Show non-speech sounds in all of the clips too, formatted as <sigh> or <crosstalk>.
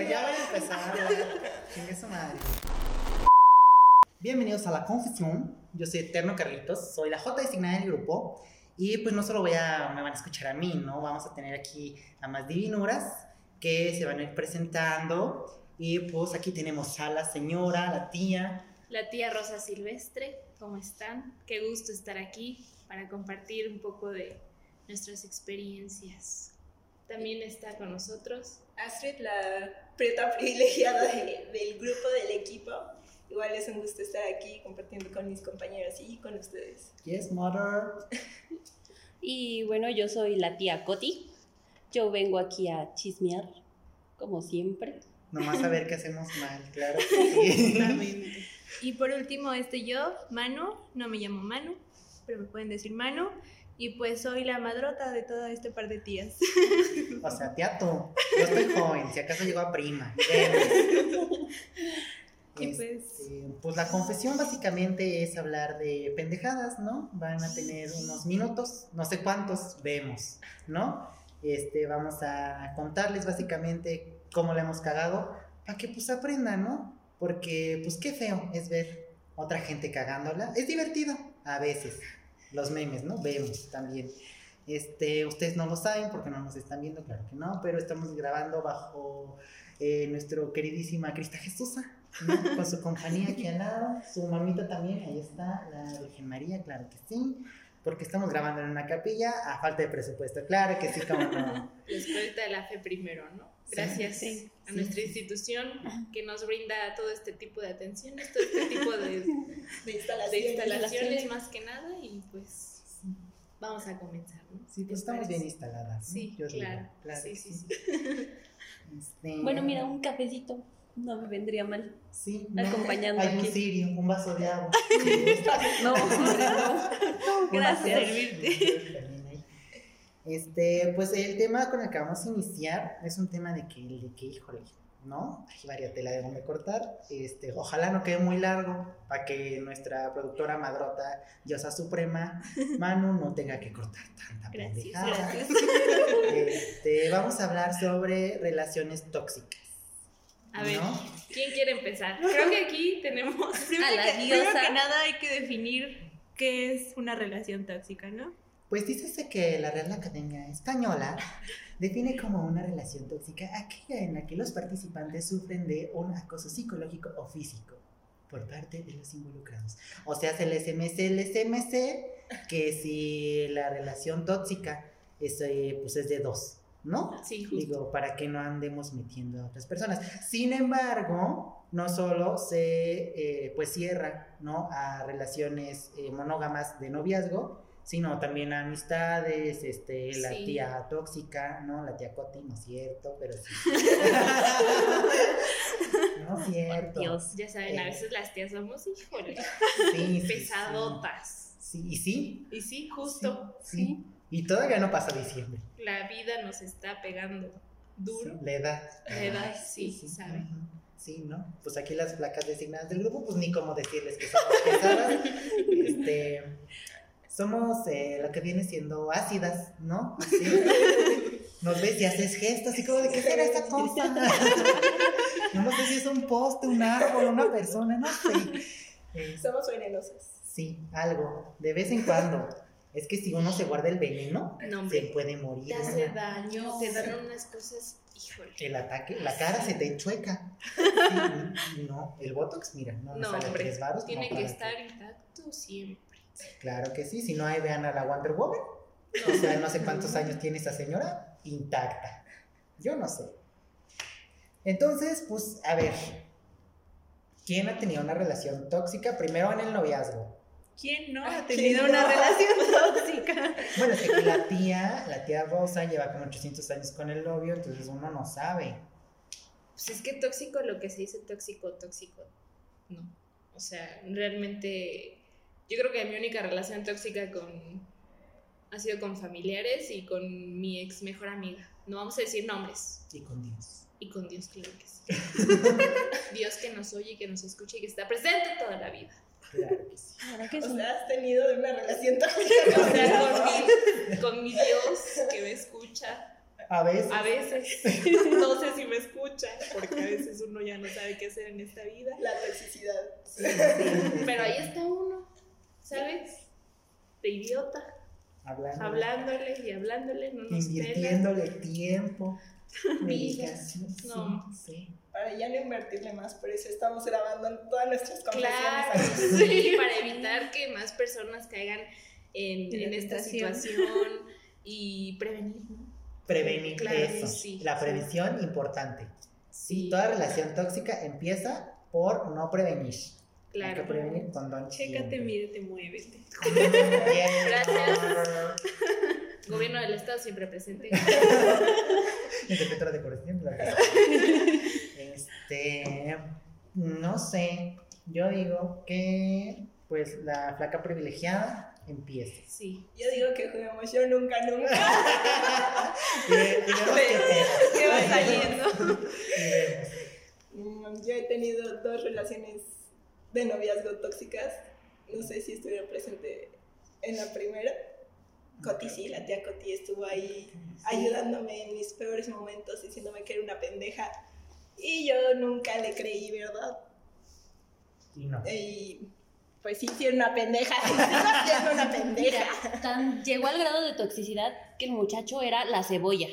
bueno, ya van a empezar. Chingue su madre. Bienvenidos a La Confesión. Yo soy Eterno Carlitos, soy la J designada del grupo. Y pues no solo voy a, me van a escuchar a mí, ¿no? Vamos a tener aquí a más divinuras que se van a ir presentando. Y pues aquí tenemos a la señora, la tía. La tía Rosa Silvestre, ¿cómo están? Qué gusto estar aquí para compartir un poco de nuestras experiencias. También está con nosotros Astrid, la preta privilegiada de- del grupo, del equipo. Igual es un gusto estar aquí compartiendo con mis compañeros y con ustedes. Yes, mother. <laughs> Y bueno, yo soy la tía Coti. Yo vengo aquí a chismear, como siempre. Nomás a ver qué hacemos mal, claro. que sí. <laughs> Y por último, este yo, Manu, no me llamo Manu, pero me pueden decir Manu. Y pues soy la madrota de todo este par de tías. O sea, tía tú. Yo estoy joven, si acaso llego a prima. <laughs> Y Este, pues- pues la confesión básicamente es hablar de pendejadas, ¿no? Van a tener unos minutos, no sé cuántos, vemos, ¿no? Este, vamos a contarles básicamente cómo la hemos cagado para que pues aprendan, ¿no? Porque pues qué feo es ver otra gente cagándola. Es divertido a veces. Los memes, ¿no? Vemos también. Este, ustedes no lo saben porque no nos están viendo, claro que no, pero estamos grabando bajo eh, nuestro queridísima Crista Jesusa, ¿no? <laughs> con su compañía aquí al lado, su mamita también, ahí está, la Virgen María, claro que sí, porque estamos grabando en una capilla a falta de presupuesto, claro que sí, como no. <laughs> la Escuelita de la Fe primero, ¿no? Gracias sí, a sí. nuestra institución que nos brinda todo este tipo de atenciones, todo este tipo de, <laughs> De de instalaciones. instalaciones más que nada y pues vamos a comenzar, ¿no? Sí, ¿Les pues estamos parece? bien instaladas. ¿no? Sí, Yo digo, claro, claro sí, sí, sí. <laughs> Este, Bueno, mira, un cafecito no me vendría mal. Sí, acompañando <laughs> Hay un aquí. cirio, un vaso de agua. <laughs> No, no. Gracias. Este, pues el tema con el que vamos a iniciar es un tema de que, de que híjole, ¿no? Hay varias tela de donde cortar. Este, ojalá no quede muy largo para que nuestra productora madrota, Diosa Suprema, <laughs> Manu, no tenga que cortar tanta Gracias, pendejada. gracias. Este, vamos a hablar sobre relaciones tóxicas. A ver, ¿no? ¿quién quiere empezar? Creo que aquí tenemos <laughs> Primero, A la que, primero diosa. que nada hay que definir qué es una relación tóxica, ¿no? Pues dícese que la Real Academia Española define como una relación tóxica aquella en la que los participantes sufren de un acoso psicológico o físico por parte de los involucrados. O sea, se les SMS, el SMC, que si la relación tóxica es, eh, pues es de dos, ¿no? Sí, justo. Digo, para que no andemos metiendo a otras personas. Sin embargo, no solo se eh, pues cierra ¿no? a relaciones eh, monógamas de noviazgo, sino también a amistades, este, la Sí. tía tóxica, ¿no? La tía Coti, no es cierto, pero sí. <laughs> no es cierto. Dios. Ya saben, a Eh. veces las tías somos, híjole, Sí, pesadotas. Sí, y sí. Y sí, justo, sí. Y todavía no pasa diciembre. la vida nos está pegando duro. Sí, la edad. La edad, sí, sabe. Ujú. Sí, ¿no? Pues aquí las placas designadas del grupo, pues ni cómo decirles que somos pesadas. <laughs> este, somos eh, lo que viene siendo ácidas, ¿no? Así. Nos ves y haces gestos, así como de qué será esa cosa. <laughs> no sé si es un poste, un árbol, una persona, no sé. Eh, Somos venenosas. sí, algo, de vez en cuando. Es que si uno se guarda el veneno, No, se puede morir. te hace ¿no? daño, te dan unas cosas, híjole. El ataque, la cara se te enchueca. <laughs> Sí, no, el botox, mira, no, No, sale hombre, tres varos. tiene que estar intacto siempre. Claro que sí, si no, ahí vean a la Wonder Woman. O sea, no sé cuántos <laughs> años tiene esa señora, intacta. Yo no sé. Entonces, pues, a ver. ¿Quién ha tenido una relación tóxica? Primero en el noviazgo. ¿Quién no Ah, ha tenido ¿quién una no? relación <laughs> tóxica? Bueno, es que la tía, la tía Rosa lleva como 800 años con el novio, entonces uno no sabe. Pues es que tóxico, lo que se dice tóxico, tóxico, no. O sea, realmente, yo creo que mi única relación tóxica con ha sido con familiares y con mi ex mejor amiga. No vamos a decir nombres. Y con Dios. Y con Dios, claro que sí. <laughs> Dios que nos oye y que nos escucha y que está presente toda la vida. Claro que sí. Claro que O sí. sea, has tenido de una relación tóxica O con sea, con mi, con mi Dios que me escucha A veces. A veces. <laughs> No sé si me escuchan, porque a veces uno ya no sabe qué hacer en esta vida. La toxicidad. Sí, sí, Pero ahí está uno, ¿sabes? De idiota, hablándole y hablándole, no nos pela. Invirtiéndole tiempo. <laughs> Vidas. No. sí. Para ya no invertirle más, por eso estamos grabando todas nuestras conversaciones. Claro, aquí. <laughs> sí, para evitar que más personas caigan en, En esta situación y prevenir, ¿no? Prevenir Claro, eso. sí, la sí. previsión importante. Sí, Toda relación tóxica empieza por no prevenir. Hay claro. que prevenir con don Chécate, mídete, muévete. <laughs> Bien. Gracias. Gobierno del Estado siempre presente. <laughs> Interpretora de corrección. la verdad. Este, no sé, yo digo que pues la flaca privilegiada empiece. Sí. Yo digo que juguemos yo nunca, nunca. <laughs> Y, y vemos qué pedo. ¿Qué va saliendo? <laughs> Mm, Yo he tenido dos relaciones de noviazgo tóxicas. No sé si estuvieron presente en la primera. Coti sí, la tía Coti estuvo ahí ayudándome en mis peores momentos, diciéndome que era una pendeja. Y yo nunca le creí, ¿verdad? Y no. Y pues sí, sí era una pendeja. <laughs> Sí, siendo una pendeja. Tan, llegó al grado de toxicidad que el muchacho era la cebolla.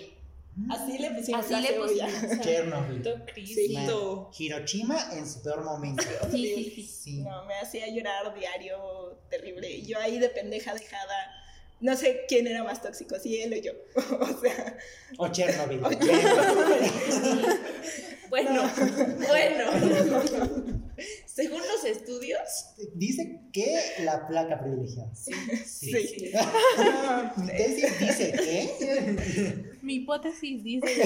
Así le pusimos Así la le cebolla. pusimos. Chernobyl. Cristo. Hiroshima en su peor momento. Sí, sí, sí. No, me hacía llorar diario, terrible. Y yo ahí de pendeja dejada. No sé quién era más tóxico, si él o yo. <laughs> o sea, O Chernobyl. o. <laughs> Bueno, bueno. <laughs> Según los estudios, Dice que la placa privilegiada. sí, Sí. Mi tesis dice que. Mi hipótesis dice.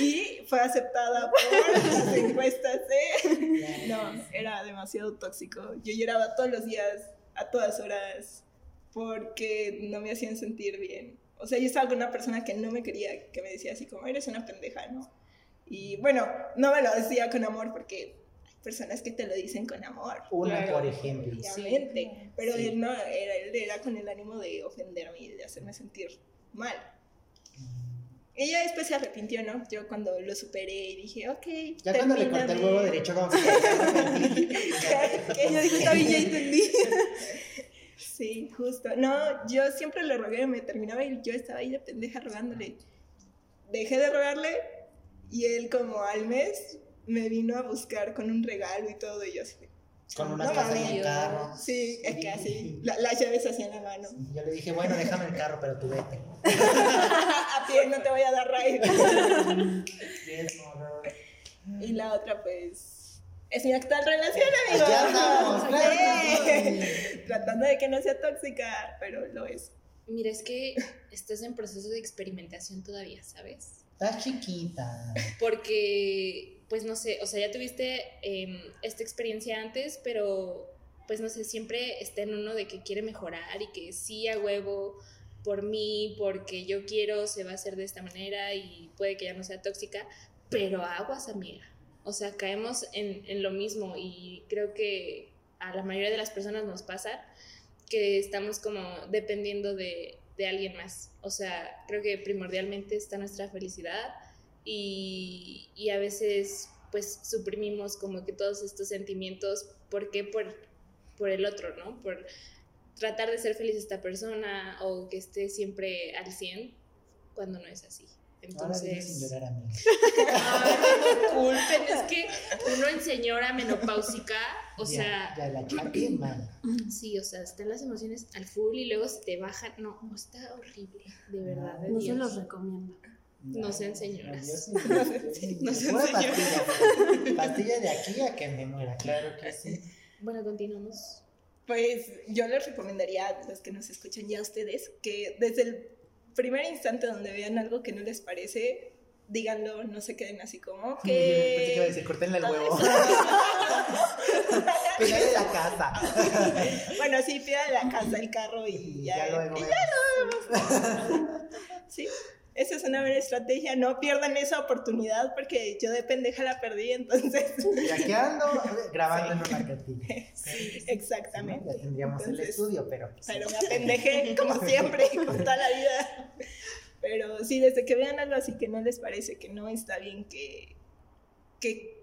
y fue aceptada por las encuestas de... No, era demasiado tóxico. Yo lloraba todos los días, a todas horas, porque no me hacían sentir bien. O sea, yo estaba con una persona que no me quería, que me decía así como, eres una pendeja, ¿no? Y bueno, no me lo decía con amor porque hay personas que te lo dicen con amor. Una, Claro. por ejemplo. Obviamente, pero Sí. él no, era, él era con el ánimo de ofenderme y de hacerme sentir mal. Ella después se arrepintió, ¿no? Yo cuando lo superé y dije, ok. Ya cuando le corté el huevo derecho, como que. <laughs> que yo dije, está bien, ya entendí. <laughs> Sí, justo. No, yo siempre le rogué, me terminaba y yo estaba ahí de pendeja rogándole. Dejé de rogarle y él como al mes me vino a buscar con un regalo y todo y yo así. Con unas No cosas en el carro. Sí, es que así, la- las llaves así en la mano. Yo le dije, bueno, déjame el carro, pero tú vete. <laughs> a pie no te voy a dar mother. <laughs> y la otra pues es mi actual relación, amigos. Ya andamos, claro. Tratando de que no sea tóxica, pero lo es. mira, es que estás en proceso de experimentación todavía, ¿sabes? Estás chiquita. Porque, pues no sé, o sea, ya tuviste em, esta experiencia antes, pero pues no sé, siempre está en uno de que quiere mejorar y que sí a huevo por mí, porque yo quiero, se va a hacer de esta manera y puede que ya no sea tóxica, pero aguas, amiga. O sea, caemos en, en lo mismo y creo que a la mayoría de las personas nos pasa que estamos como dependiendo de, de alguien más. O sea, creo que primordialmente está nuestra felicidad y, y a veces pues suprimimos como que todos estos sentimientos, ¿por qué? Por, por el otro, ¿no? Por tratar de ser feliz esta persona o que esté siempre al 100 cuando no es así. Ahora dile sin Entonces, llorar <laughs> no culpen, es que uno en señora menopáusica, o Ya, sea, Ya la chapi, man. sí, o sea, están las emociones al full y luego se te bajan, no, está horrible, de verdad. de No se los recomiendo. No sean <laughs> señoras. Sí, yo sí. No sean Pura señoras. pastilla. Pastilla de aquí a que me muera, claro que sí. Bueno, continuamos. Pues yo les recomendaría a los que nos escuchan ya a ustedes que desde el primer instante donde vean algo que no les parece, díganlo, no se queden así como Pensé que iba a que... decir, cortenle el huevo. <laughs> Pégale la casa. <laughs> bueno, sí, pidan la casa, el carro y Y ya. ya luego y vemos. <laughs> Sí, esa es una buena estrategia. No pierdan esa oportunidad porque yo de pendeja la perdí, entonces. Y aquí ando grabando en una cantina. <laughs> Exactamente. Ya tendríamos el estudio, pero. Pero me apendejé, como siempre, <laughs> con toda la vida. Pero sí, desde que vean algo así que no les parece que no está bien, que, que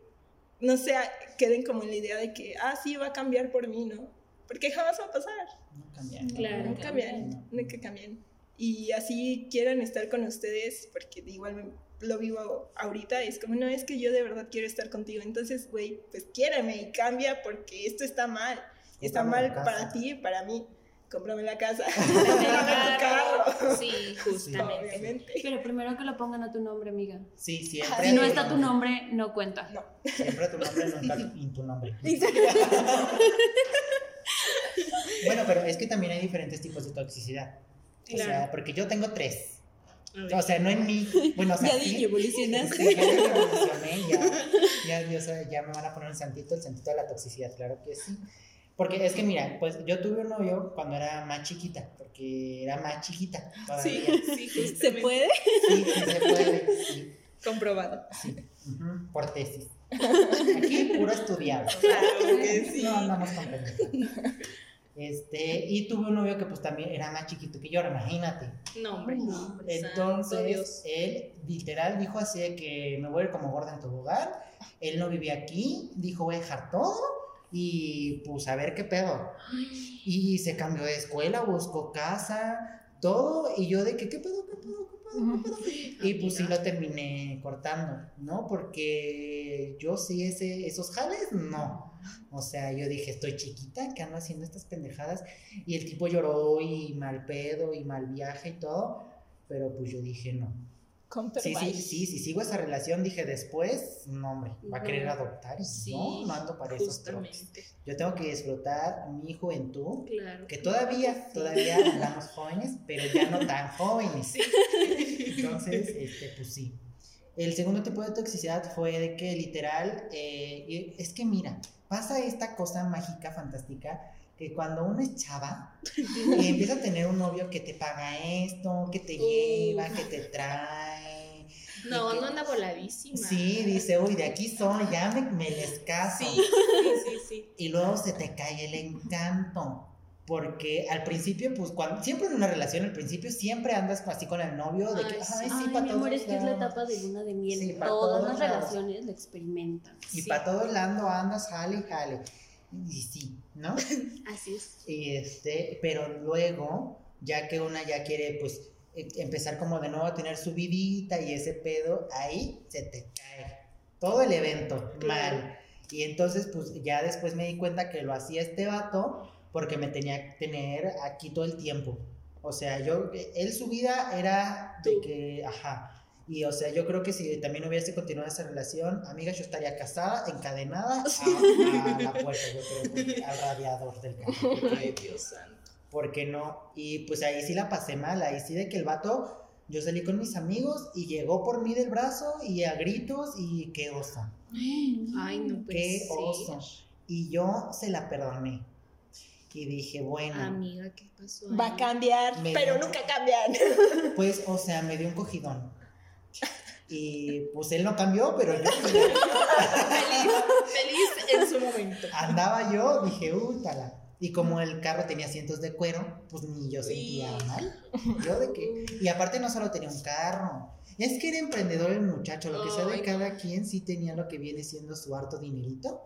no sea, queden como en la idea de que, ah, sí, va a cambiar por mí, ¿no? Porque jamás va a pasar. No cambian. Claro. No cambian, no que cambien. Y así quieran estar con ustedes, porque igual me- lo vivo ahorita, es como, no, es que yo de verdad quiero estar contigo. Entonces, güey, pues quiéreme y cambia porque esto está mal. Está mal para casa. ti y para mí. Cómprame la casa. <laughs> Cómprame tu carro. Sí, justamente. Obviamente. Pero primero que lo pongan a tu nombre, amiga. Sí, siempre. Si no está tu nombre, no cuenta. No. Siempre tu nombre, nunca en tu nombre. <laughs> Bueno, pero es que también hay diferentes tipos de toxicidad. O sea, Claro. porque yo tengo tres. O sea, no en mí. Bueno, o sea, <laughs> Ya dije, evolucionaste. Sí, ya evolucioné, ya, ya, sea, ya me van a poner un santito, el santito de la toxicidad, claro que sí. Porque es que mira, pues yo tuve un novio cuando era más chiquita, porque era más chiquita todavía. Sí, sí, ¿Se puede? Sí, sí se puede, sí, Comprobado. sí. Ujú, por tesis. Aquí puro estudiado. Claro que sí. No andamos con. Este, y tuve un novio que pues también era más chiquito que yo, ahora imagínate. No, hombre. No, Entonces, Dios. él literal dijo así de que me voy a ir como gorda en tobogán. Él no vivía aquí, dijo voy a dejar todo y pues a ver qué pedo. Y se cambió de escuela, buscó casa, todo. Y yo de que qué pedo, qué pedo, qué pedo, qué pedo. Y pues sí lo terminé cortando, ¿no? Porque yo sí ese, esos jales, no. O sea, yo dije, estoy chiquita, que ando haciendo estas pendejadas? Y el tipo lloró y mal pedo y mal viaje y todo. Pero pues yo dije, no. Sí, sí, sí, si sigo esa relación, dije después, no, hombre, va a querer adoptar. Y Sí, no, no ando para esos. Yo tengo que disfrutar mi juventud, Claro. que todavía, todavía andamos jóvenes, pero ya no tan jóvenes. Entonces, este, pues sí. El segundo tipo de toxicidad fue de que literal, eh, es que mira, pasa esta cosa mágica, fantástica, que cuando uno es chava y <laughs> empieza a tener un novio que te paga esto, que te lleva, que te trae. No, y que- no anda voladísima. Sí, dice, uy, de aquí soy, ya me, me les caso. Sí, sí, sí, sí. Y luego se te cae el encanto. Porque al principio, pues, cuando, siempre en una relación, al principio siempre andas así con el novio, de que, Ay, sí. ay, sí, Ay, para mi amor, es que es la lados". etapa de luna de miel. Sí, Todas todos las lados. relaciones lo experimentan. Y Sí. para todos lados andas, jale jale. Y sí, ¿no? <laughs> Así es. Y este, pero luego, ya que una ya quiere, pues, empezar como de nuevo a tener su vidita y ese pedo, ahí se te cae todo el evento mal. Y entonces, pues, ya después me di cuenta que lo hacía este vato porque me tenía que tener aquí todo el tiempo. O sea, yo, él su vida era de que, ajá. Y o sea, yo creo que si también hubiese continuado esa relación, amiga, yo estaría casada, encadenada <laughs> a, a la puerta, yo creo, al radiador del <laughs> carro. Ay, Dios santo. ¿Por qué no? Y pues ahí sí la pasé mal, ahí sí de que el vato, yo salí con mis amigos y llegó por mí del brazo y a gritos y qué oso, Ay, no puede qué ser. oso. Y yo se la perdoné. Y dije, bueno, Amiga, ¿qué pasó? ahí? Va a cambiar, Me pero dio- nunca cambian. <laughs> pues, o sea, me dio un cogidón. Y pues él no cambió, pero yo <laughs> Feliz, feliz en su momento. andaba yo, dije, uy, tala. Y como el carro tenía asientos de cuero, pues ni yo sentía Sí. mal. Yo de que. Y aparte no solo tenía un carro. Es que era emprendedor el muchacho, lo que sea de cada quien sí tenía lo que viene siendo su harto dinerito.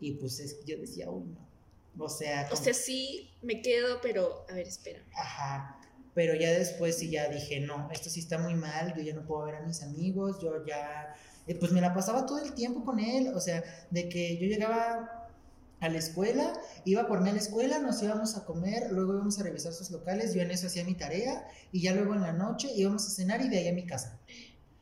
Y pues es, yo decía, uy, no. O sea, O sea, sí, me quedo, pero a ver, espera. ajá. Pero ya después sí ya dije, no, esto sí está muy mal, yo ya no puedo ver a mis amigos, yo ya, eh, pues me la pasaba todo el tiempo con él, o sea, de que yo llegaba a la escuela, iba por mí a la escuela, nos íbamos a comer, luego íbamos a revisar sus locales, yo en eso hacía mi tarea, y ya luego en la noche íbamos a cenar y de ahí a mi casa.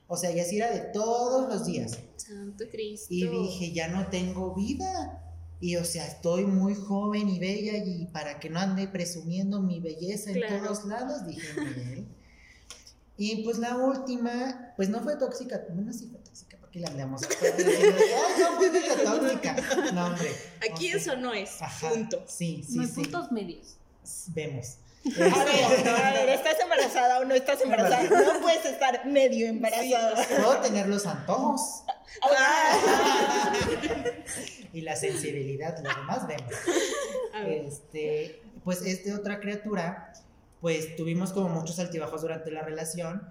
O sea, y así era de todos los días. Santo Cristo. Y dije, ya no tengo vida. Y o sea, estoy muy joven y bella y para que no ande presumiendo mi belleza en todos lados, dije, "Nel". Y pues la última, pues no fue tóxica, bueno, sí fue tóxica, porque la andamos diciendo, ay, no fue tóxica. No, hombre. Aquí eso no es. Ajá, Punto. Sí, sí, no hay sí. puntos medios. Vemos. <laughs> A ver, a ver, ¿estás embarazada o no estás embarazada? No puedes estar medio embarazada. Puedo tener los antojos Ah, y la sensibilidad, lo demás vemos. A ver. este, pues este otra criatura, pues tuvimos como muchos altibajos durante la relación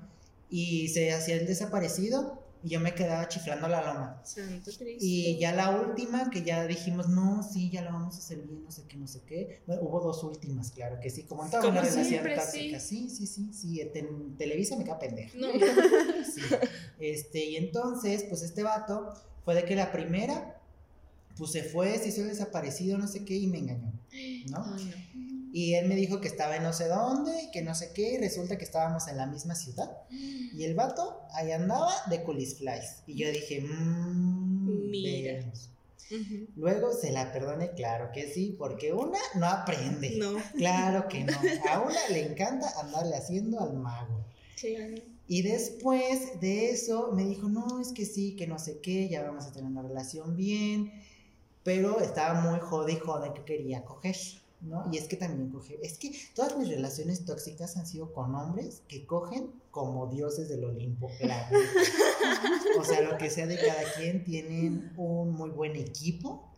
y se hacía el desaparecido y yo me quedaba chiflando la loma. Santo Cristo. Y ya la última, que ya dijimos, no, sí, ya la vamos a hacer bien, no sé qué, no sé qué. Bueno, hubo dos últimas, claro que sí, como en toda Como una relación tóxica. Sí, sí, sí, sí. En Televisa me queda pendeja. No, <laughs> Sí. Este, y entonces, pues este vato fue de que la primera, pues se fue, se hizo desaparecido, no sé qué, y me engañó, ¿no? Ay, no. Y él me dijo que estaba en no sé dónde, que no sé qué, y resulta que estábamos en la misma ciudad. Y el vato ahí andaba de culis flies. Y yo dije, mmm, Mira. Luego se la perdone, claro que sí, porque una no aprende. No, Claro <laughs> que no. A una le encanta andarle haciendo al mago. claro. Y después de eso me dijo, no, es que sí, que no sé qué, ya vamos a tener una relación bien. Pero estaba muy jode y jode que quería coger, ¿no? Y es que también coge, es que todas mis relaciones tóxicas han sido con hombres que cogen como dioses del Olimpo, la neta. O sea, lo que sea de cada quien, tienen un muy buen equipo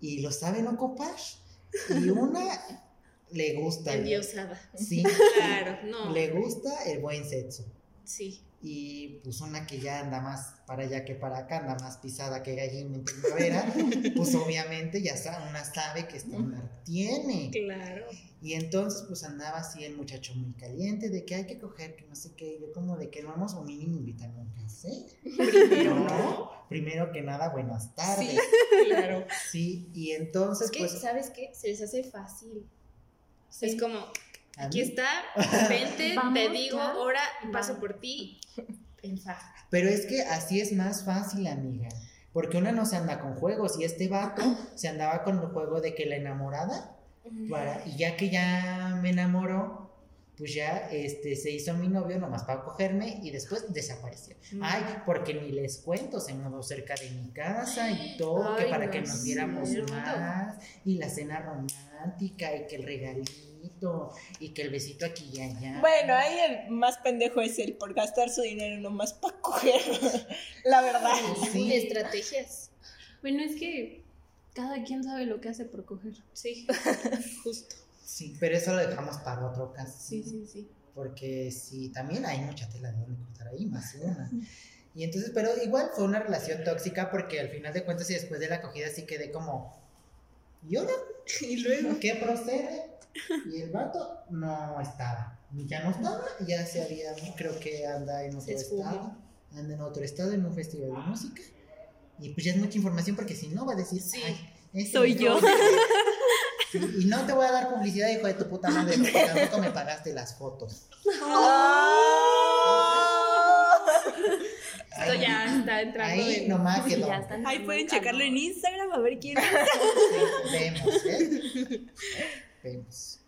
y lo saben ocupar. Y una le gusta. el-. Sí, Claro, no. le gusta el buen sexo. Sí. Y pues una que ya anda más para allá que para acá, anda más pisada que gallina en primavera, <laughs> pues obviamente ya sabe, una sabe que estándar tiene. Claro. Y entonces pues andaba así el muchacho muy caliente de que hay que coger, que no sé qué, yo como de que no vamos o mínimo invitarme a un café. Primero, <laughs> ¿no? Primero que nada, buenas tardes. Sí, <laughs> claro. Sí, y entonces Es que, pues ¿sabes qué? Se les hace fácil. Sí. Es como, aquí está, <laughs> vente, te digo, ya. ahora paso por ti. Pero es que así es más fácil, amiga. Porque una no se anda con juegos y este vato se andaba con el juego de que la enamorada para, y ya que ya me enamoró, pues ya este, se hizo mi novio nomás para cogerme y después desapareció. Mm. Ay, porque ni les cuento, se mudó cerca de mi casa y todo, que para no que nos viéramos más, y la cena romántica, y que el regalito, y que el besito aquí y allá. Bueno, ahí el más pendejo es él por gastar su dinero nomás para coger. <laughs> La verdad. Sí. Estrategias. Bueno, es que cada quien sabe lo que hace por coger. Sí, <laughs> justo. Sí, pero eso lo dejamos para otro caso. Sí, sí, sí. porque sí, también hay mucha tela de donde cortar ahí, más una. Y entonces, pero igual fue una relación tóxica porque al final de cuentas y después de la acogida sí quedé como, ¿y ahora? <laughs> Y luego. ¿Qué procede? Y el vato no estaba, ya no estaba, ya se había, creo que anda en otro estado, anda en otro estado en un festival de música. Y pues ya es mucha información porque si no va a decir, Sí. "Ay, ese Soy yo". fue". <laughs> Sí, y no te voy a dar publicidad, hijo de tu puta madre, porque tampoco me pagaste las fotos. Esto ya está entrando Ahí en. nomás Sí, quedó. ya están Ahí pueden checarlo en Instagram a ver quién es. Sí, vemos, ¿eh? <laughs> Vemos.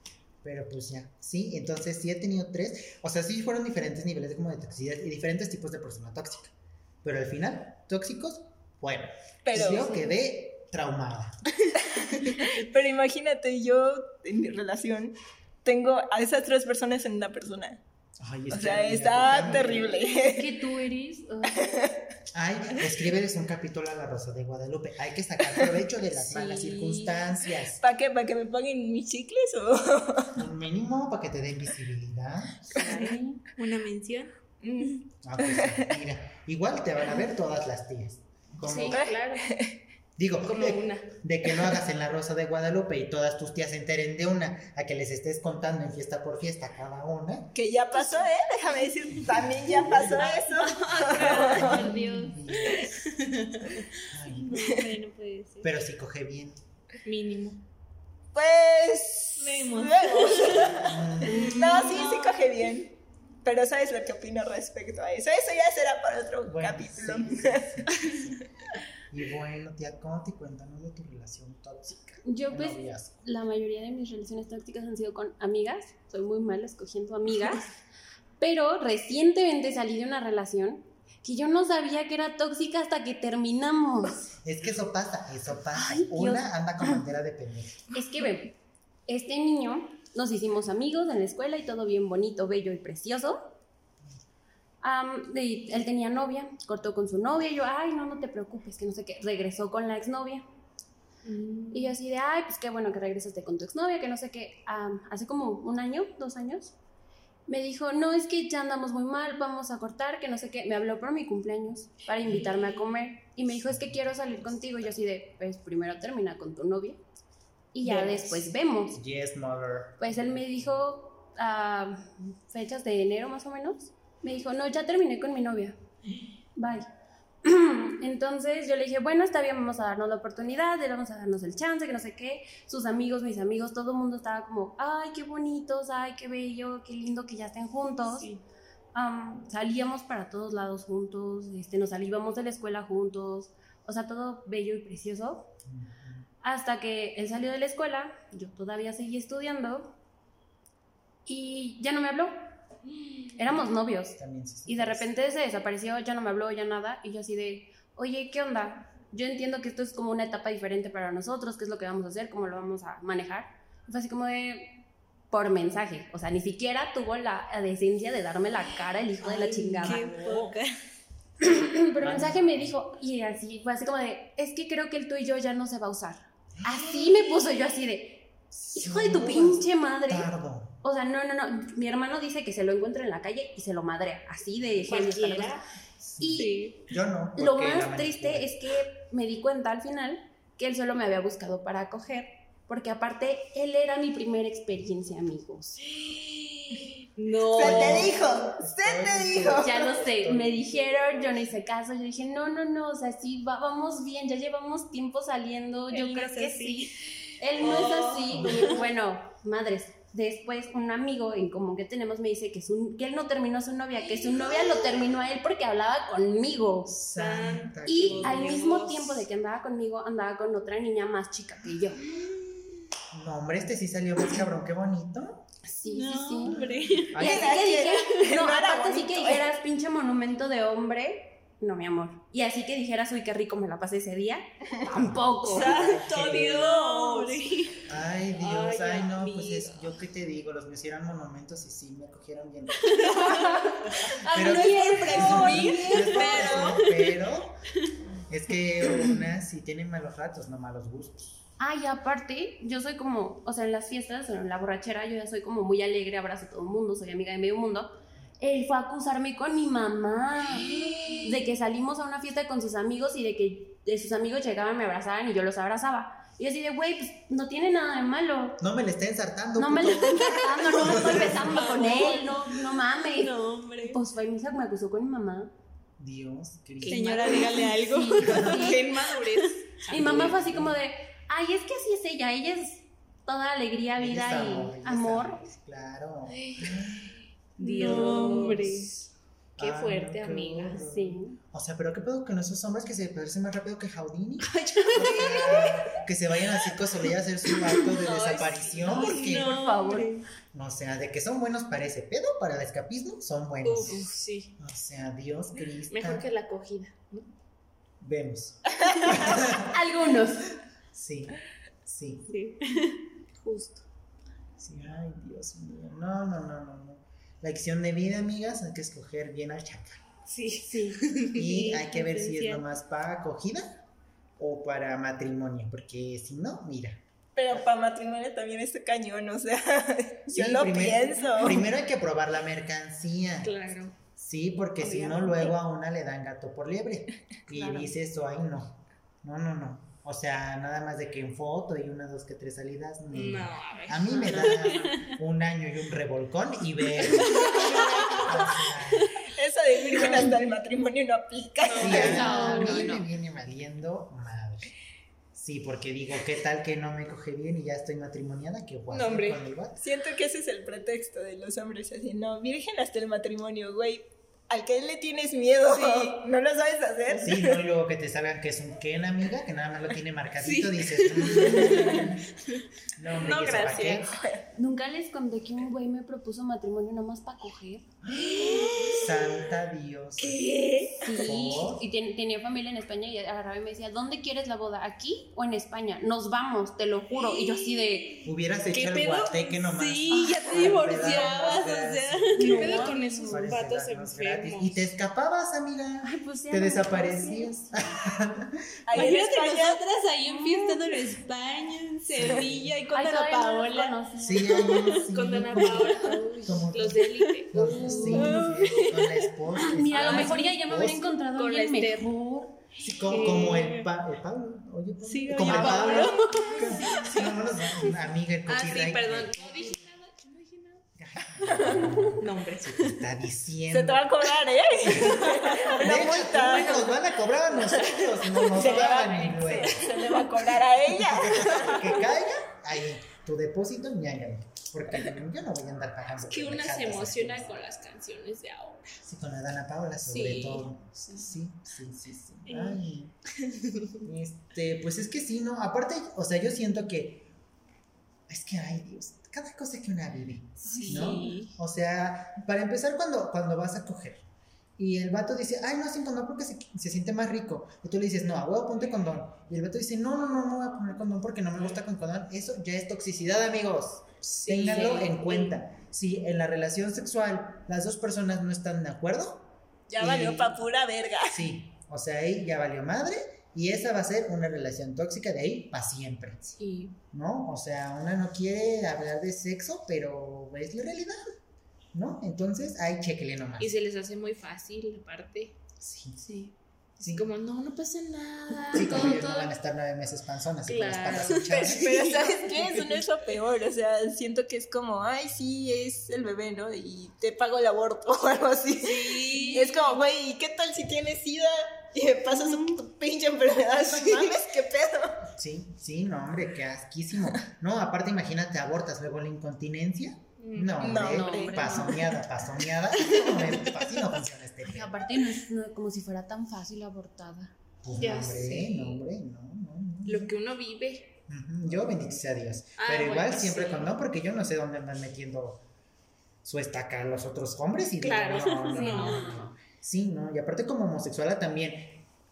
Pero pues ya. Sí, entonces sí he tenido tres. O sea, sí fueron diferentes niveles de como de toxicidad y diferentes tipos de persona tóxica. Pero al final, tóxicos, bueno. Pero, yo quedé traumada. <laughs> pero imagínate, yo en mi relación tengo a esas tres personas en una persona. Ay, O sea, está terrible. Es que tú eres. <laughs> Ay, escríbeles un capítulo a la Rosa de Guadalupe. Hay que sacar provecho de las Sí. malas circunstancias. ¿Para qué? ¿Para que me paguen mis chicles o...? Un mínimo para que te den visibilidad. ay, Una mención. Mm, Ah, pues sí, mira, igual te van a ver todas las tías. Como, Sí, claro. Digo, Como de, una. de que lo hagas en la Rosa de Guadalupe y todas tus tías se enteren de una, a que les estés contando en fiesta por fiesta cada una. Que ya pasó, ¿eh? Déjame decir, también ya pasó eso. ay, por Dios. Ay, No, hombre, no puede ser. pero sí coge bien. Mínimo. Pues... Vemos. vemos. Mm, No, sí, sí coge bien. Pero ¿sabes lo que opino respecto a eso? Eso ya será para otro bueno, capítulo. sí, sí, sí. <laughs> Y bueno, tía, ¿cómo te cuéntanos de tu relación tóxica? Yo pues noviazgo? la mayoría de mis relaciones tóxicas han sido con amigas. Soy muy mala escogiendo amigas. <laughs> Pero recientemente salí de una relación que yo no sabía que era tóxica hasta que terminamos. Es que eso pasa, eso pasa. Ay. Una anda con bandera de pendejo. Es que ve, este niño nos hicimos amigos en la escuela y todo bien bonito, bello y precioso. Am, y él tenía novia, cortó con su novia y yo, ay, no, no te preocupes, que no sé qué. Regresó con la exnovia. Y yo así de, ay, pues qué bueno que regresaste con tu exnovia, que no sé qué. Am, hace como un año, dos años, me dijo, no, es que ya andamos muy mal, vamos a cortar, que no sé qué. Me habló por mi cumpleaños para invitarme a comer. Y me dijo, es que quiero salir contigo. Y yo así de, pues primero termina con tu novia. Y ya Vemos. después vemos. Yes, mother. Pues él me dijo a fechas de enero más o menos. Me dijo, no, ya terminé con mi novia. Bye. <clears throat> Entonces yo le dije, bueno, está bien, vamos a darnos la oportunidad, vamos a darnos el chance, que no sé qué. Sus amigos, mis amigos, todo el mundo estaba como, ay, qué bonitos, ay, qué bello, qué lindo que ya estén juntos. Sí. Salíamos para todos lados juntos, este, nos salíamos de la escuela juntos, o sea, todo bello y precioso. Hasta que él salió de la escuela, yo todavía seguí estudiando y ya no me habló. Éramos novios. También Y de repente se desapareció, ya no me habló, ya nada. Y yo así de, oye, ¿qué onda? Yo entiendo que esto es como una etapa diferente para nosotros, qué es lo que vamos a hacer, cómo lo vamos a manejar. Fue así como de, por mensaje. O sea, ni siquiera tuvo la decencia de darme la cara el hijo de la chingada. Qué poca. <clears throat> Pero el mensaje me dijo, y así, fue así como de, es que creo que el tú y yo ya no se va a usar. Así me puso yo así de, hijo de tu pinche madre. bastardo. O sea, no, no, no. Mi hermano dice que se lo encuentra en la calle y se lo madrea. Así de. Cualquiera. Y Sí. Yo no. lo más triste es que me di cuenta al final que él solo me había buscado para acoger. Porque aparte, él era mi primera experiencia, amigos. No. Se te dijo, se te dijo. Ya lo sé, me dijeron, yo no hice caso, yo dije, no, no, no, o sea, sí, va- vamos bien, ya llevamos tiempo saliendo, yo Él no creo es que así. sí. Él no es así. Y bueno, madres, después un amigo en común que tenemos me dice que, su, que él no terminó a su novia, que su novia lo terminó a él porque hablaba conmigo. Santa Y al Dios. mismo tiempo de que andaba conmigo, andaba con otra niña más chica que yo. No, hombre, este sí salió más cabrón, qué bonito. Sí, No, sí, sí. hombre. Y así que dije, <laughs> no, aparte sí que dijeras pinche monumento de hombre, no mi amor. Y así que dijeras, uy, qué rico me la pasé ese día, <laughs> tampoco. ¡Santo Dios! Ay, Dios, Ay, ay, no, pues es, yo qué te digo, los míos eran monumentos y sí, me cogieron bien. <laughs> Pero no es presumir, pero... pero es que unas sí tienen malos ratos, no malos gustos. Ah, y aparte, yo soy como, o sea, en las fiestas, en la borrachera, yo ya soy como muy alegre, abrazo a todo el mundo, soy amiga de medio mundo. Él fue a acusarme con mi mamá de que salimos a una fiesta con sus amigos y de que de sus amigos llegaban, me abrazaban y yo los abrazaba. Y yo así de, güey, pues no tiene nada de malo. No me le está ensartando. No me lo puto. estoy tratando, no me estoy besando <laughs> con él, no, no mames. No, hombre. Pues fue y me me acusó con mi mamá. Dios, Cristo. Señora, dígale algo. Sí. <laughs> Qué inmadurez. Mi mamá fue así como de, ay, es que así es ella, ella es toda alegría, vida amor, y es amor. Claro. Dios. No, hombre. Qué fuerte, no, qué amiga. Sí. O sea, pero qué pedo con esos hombres que se parecen más rápido que Houdini. <laughs> Sea, que se vayan a Circo Soleil a hacer su acto de desaparición. porque, no, por favor. o sea, de que son buenos para ese pedo, para el escapismo, son buenos. Uf, sí. O sea, Dios Cristo. Mejor que la acogida. ¿no? Vemos. <laughs> Algunos. Sí, sí, Sí. Justo. sí. Ay, Dios mío. No, no, no, no. no. Lección de vida, amigas, hay que escoger bien al chacal. Sí. Sí. Y hay que ver si es nomás para acogida o para matrimonio, porque si no, mira. Pero para matrimonio también está cañón, o sea, <laughs> yo lo primer- pienso. Primero hay que probar la mercancía. Claro. Sí, porque si no, luego a una le dan gato por liebre. Y Claro. dice eso, ay, no. No, no, no. O sea, nada más de que en foto y una, dos, que tres salidas. No. No, a ver. A mí me da un año y un revolcón y ver. <laughs> O sea, Eso de virgen hasta el matrimonio no aplica. sí, a No, me viene valiendo madre. Sí, porque digo, ¿qué tal que no me coge bien y ya estoy matrimoniada? ¿Qué guay No, hombre. con el vato? Siento que ese es el pretexto de los hombres así, no, virgen hasta el matrimonio, güey. Al que le tienes miedo, no lo sabes hacer. Sí, no, y luego que te salgan que es un Ken, amiga, que nada más lo tiene marcadito, Sí. dices. mm, no, hombre, <laughs> No, gracias. Nunca les conté que un güey me propuso matrimonio nada más para coger. <gasps> Santa Dios. ¿Qué? Sí. ¿Por? Y ten- tenía familia en España y agarraba y me decía, ¿dónde quieres la boda? ¿Aquí o en España? Nos vamos, te lo juro. Y yo así de... Hubieras ¿Qué hecho el pedo? guateque nomás. Sí, ya te divorciabas, o sea. ¿Qué No, pedo con esos vatos enfermos? Gratis. Y te escapabas, amiga. Ay, pues ya Te no- desaparecías. <laughs> Ahí en Imagínate España, nosotras ahí en fiesta en España, en Sevilla y con Ay, no Paola. conocía. Sí, <laughs> sí. Con Dana Paola. uy, Como- los de élite. Los- sí, sí, con la esposa. Mira, a lo mejor ya, ya me hubiera encontrado Con alguien la mejor. Sí, como, como el, pa el Pablo. Oye, Pablo. Sí, como oye, el Pablo. <laughs> Sí, vámonos, amiga, el Ah, sí, perdón. No dije nada. No dije <laughs> nada. Nombres. ¿Qué está diciendo? se te va a cobrar, ¿eh? <laughs> Una Deja multa. tú, nos van a cobrar a nosotros, no nos Se le, va, se- se le va a cobrar a ella. <laughs> Que caiga, ahí, tu depósito, ñáñalo. Porque yo no voy a andar pagando. Que una se emociona así. con las canciones de ahora. Sí, con la Dana Paola sobre Sí. todo. Sí, sí, sí, sí. sí. Ay. Este, pues es que sí, ¿no? Aparte, o sea, yo siento que. Es que, ay, Dios, cada cosa que una vive. Sí. ¿no? O sea, para empezar, cuando, cuando vas a coger y el vato dice, ay, no, sin condón porque se, se siente más rico. Y tú le dices, no, a huevo, ponte condón. Y el vato dice, no, no, no, no voy a poner condón porque no me gusta con condón. Eso ya es toxicidad, amigos. Sí. Ténganlo en cuenta. Si en la relación sexual las dos personas no están de acuerdo, Ya valió pa' pura verga. sí, o sea, ahí ya valió madre y esa va a ser una relación tóxica de ahí para siempre. Sí. ¿no? O sea, una no quiere hablar de sexo, pero es la realidad, ¿no? Entonces, ahí chequele nomás. Y se les hace muy fácil, aparte. Sí, Sí. sí. Como, no, no pasa nada. Sí, como todo, ellos no van a estar nueve meses panzonas Claro. Pero, <laughs> pero ¿sabes qué? Eso no es lo peor. O sea, siento que es como, ay, sí, es el bebé, ¿no? Y te pago el aborto <laughs> o algo así. Sí. Es como, güey, ¿y qué tal si tienes sida y me pasas un pinche enfermedad? Sí. Mames, qué pedo. Sí, sí, no, hombre, qué asquísimo. No, aparte, imagínate, abortas luego la incontinencia. Mm. No, No, hombre, hombre, pasoneada, pasoneada. <laughs> No, me- así no funciona este pedo. aparte no es no- como si fuera tan fácil abortada. Pues Ya no, hombre, sé. no, hombre, no, no, no. Lo que uno vive. Yo bendito sea Dios. Ah, Pero igual bueno, siempre sí. con no, porque yo no sé dónde andan metiendo su estaca a los otros hombres. Y digo, Claro. no, no, Sí, no, no. no. Sí, ¿no? Y aparte como homosexual también,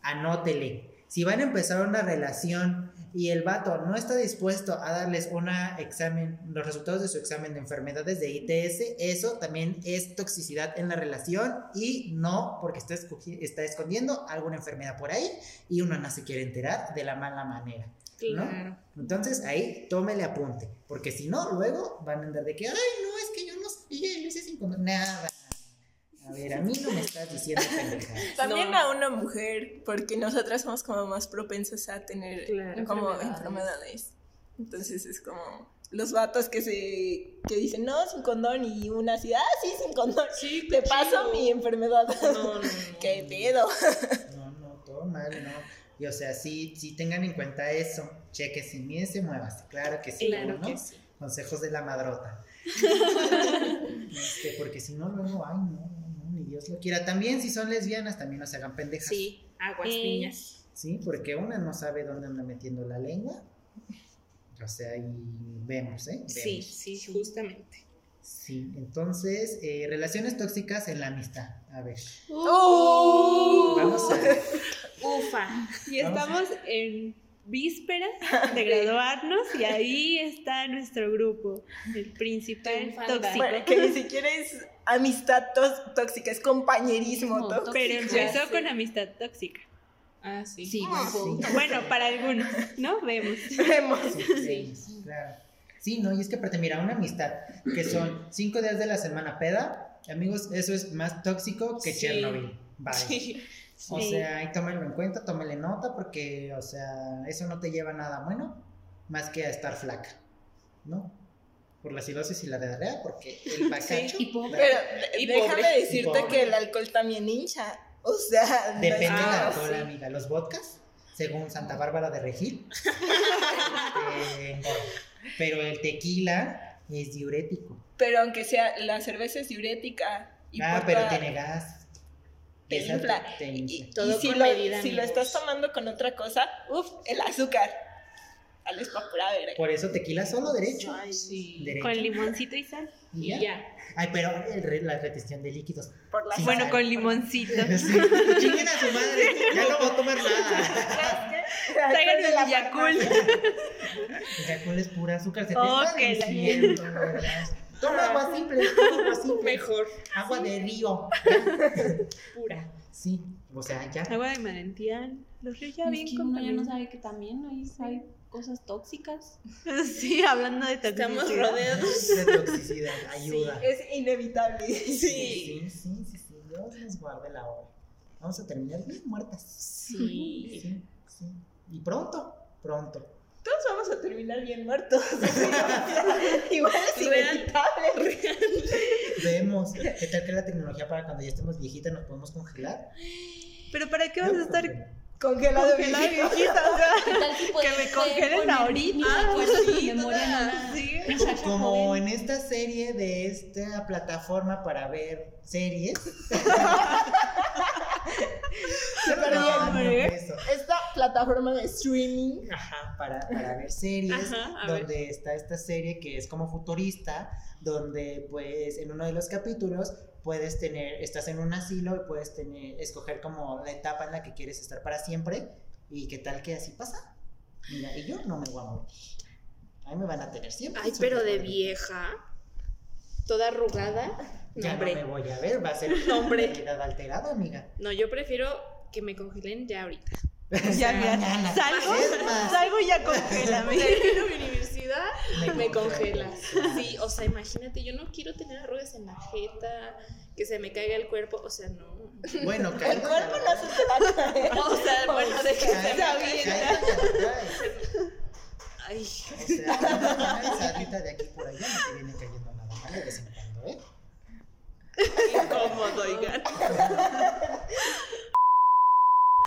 anótele. Si van a empezar una relación y el vato no está dispuesto a darles una examen, los resultados de su examen de enfermedades de ITS, eso también es toxicidad en la relación y no porque está, escondiendo alguna enfermedad por ahí y uno no se quiere enterar de la mala manera. Claro. Entonces ahí tómele apunte, porque si no, luego van a andar de que, ay, no, es que yo no sabía, lo hice sin condón". Nada. A ver, a mí no me estás diciendo pendejada. También No. a una mujer, porque nosotras somos como más propensas a tener Claro. como Enfermedades. enfermedades. Entonces es como los vatos que se que dicen no sin condón y una así, ah, sí, sin condón. Sí, Te paso mi enfermedad. No, no, no. <laughs> ¿Qué pedo? <laughs> No, no, todo mal, no. Y o sea, sí, sí tengan en cuenta eso. Cheque si miese, muévase. Claro que sí. Claro ¿no? que sí. Consejos de la madrota. <laughs> Este, porque si no, luego, ay, no, Dios lo quiera. También si son lesbianas, también no se hagan pendejas. Sí, aguas, Eh. niñas. Sí, porque una no sabe dónde anda metiendo la lengua. O sea, y vemos, ¿eh? Vemos. Sí, sí, justamente. Sí, entonces, eh, relaciones tóxicas en la amistad. A ver, ¡Oh! vamos a ver. Ufa. Y Vamos. estamos en vísperas de graduarnos y ahí está nuestro grupo, el principal tóxico. Bueno, que ni siquiera es amistad tóxica, es compañerismo No, tóxico. Pero empezó Sí. con amistad tóxica. Ah, sí. Sí, buen punto. Bueno, para algunos, ¿no? Vemos. <laughs> Vemos. Sí, sí, claro. Sí, no, y es que aparte, mira, una amistad que son cinco días de la semana peda, amigos, eso es más tóxico que Sí. Chernobyl. Bye. Sí. O Sí. sea, ahí tómenlo en cuenta, tómenle nota, porque, o sea, eso no te lleva a nada bueno, más que a estar flaca, ¿no? Por la cirrosis y la diarrea, porque el bacacho... Y pobre. Pero Y déjame pobre. decirte Y que el alcohol también hincha. O sea, Depende del Ah, alcohol, sí. amiga. Los vodkas, según Santa Bárbara de Regil, <laughs> engorda. pero el tequila es diurético. Pero aunque sea, la cerveza es diurética. Y ah, pero toda- tiene gas. te infla. te Y, infla. y Todo si, con lo, medida, si lo estás tomando con otra cosa, uff, el azúcar. Pura verga. Por eso tequila solo derecho. Ay, sí. Derecho. Con limoncito y sal. Y ya. ya. Ay, pero el la retención de líquidos. Por la Sí. Bueno, sal. con limoncito. <laughs> Sí. Chinguen a su madre. Ya no voy a tomar nada. <laughs> Traigan el Yakult. <laughs> Ya cuál es pura azúcar. Se te está diciendo, ¿verdad? Toma agua simple, toma agua simple. Mejor. Agua de río. Pura. Sí, o sea, ya. Agua de manantial. Los ríos ya Es bien que uno ya no sabe que también hay, hay cosas tóxicas. <laughs> Sí, hablando de Estamos toxicidad. rodeados. De toxicidad, ayuda. Es inevitable. Sí. Sí, sí, sí, sí. Dios nos guarde la hora. Vamos a terminar bien muertas. Sí. Sí, sí. Y pronto, pronto. Todos vamos a terminar bien muertos. <laughs> <laughs> Igual es Real. inevitable. Vemos. ¿Qué tal que la tecnología para cuando ya estemos viejitas nos podemos congelar? Pero ¿para qué vas a estar Congelado congelada viejito. viejita? O sea, ¿Qué tal si puedes, me congelen ahorita? mis recuerdos y Sí, Como en esta serie de esta plataforma para ver series. <laughs> <laughs> No, no, eso. Esta plataforma de streaming. Ajá, para, para ver series, Ajá, donde está esta serie que es como futurista, donde pues en uno de los capítulos puedes tener, estás en un asilo y puedes tener, escoger como la etapa en la que quieres estar para siempre y qué tal que así pasa. Mira, y yo no me voy a morir. A mí me van a tener siempre. Ay, pero de vieja. Toda arrugada. No, Ya no me hombre. voy a ver, va a ser No, una alterada, amiga. No, yo prefiero que me congelen ya ahorita. <laughs> Ya, mira, salgo, más, salgo y ya congélame. Termino mi universidad, me congelas. congelas. Sí, o sea, imagínate, yo no quiero tener arrugas en la jeta, que se me caiga el cuerpo, o sea, no. Bueno, El cuerpo no se te va a caer. O sea, <laughs> bueno, de que se me avienta. Ay, O sea, risadita de aquí por allá no te viene cayendo nada mal de vez en cuando, ¿eh? <laughs> incómodo, oigan.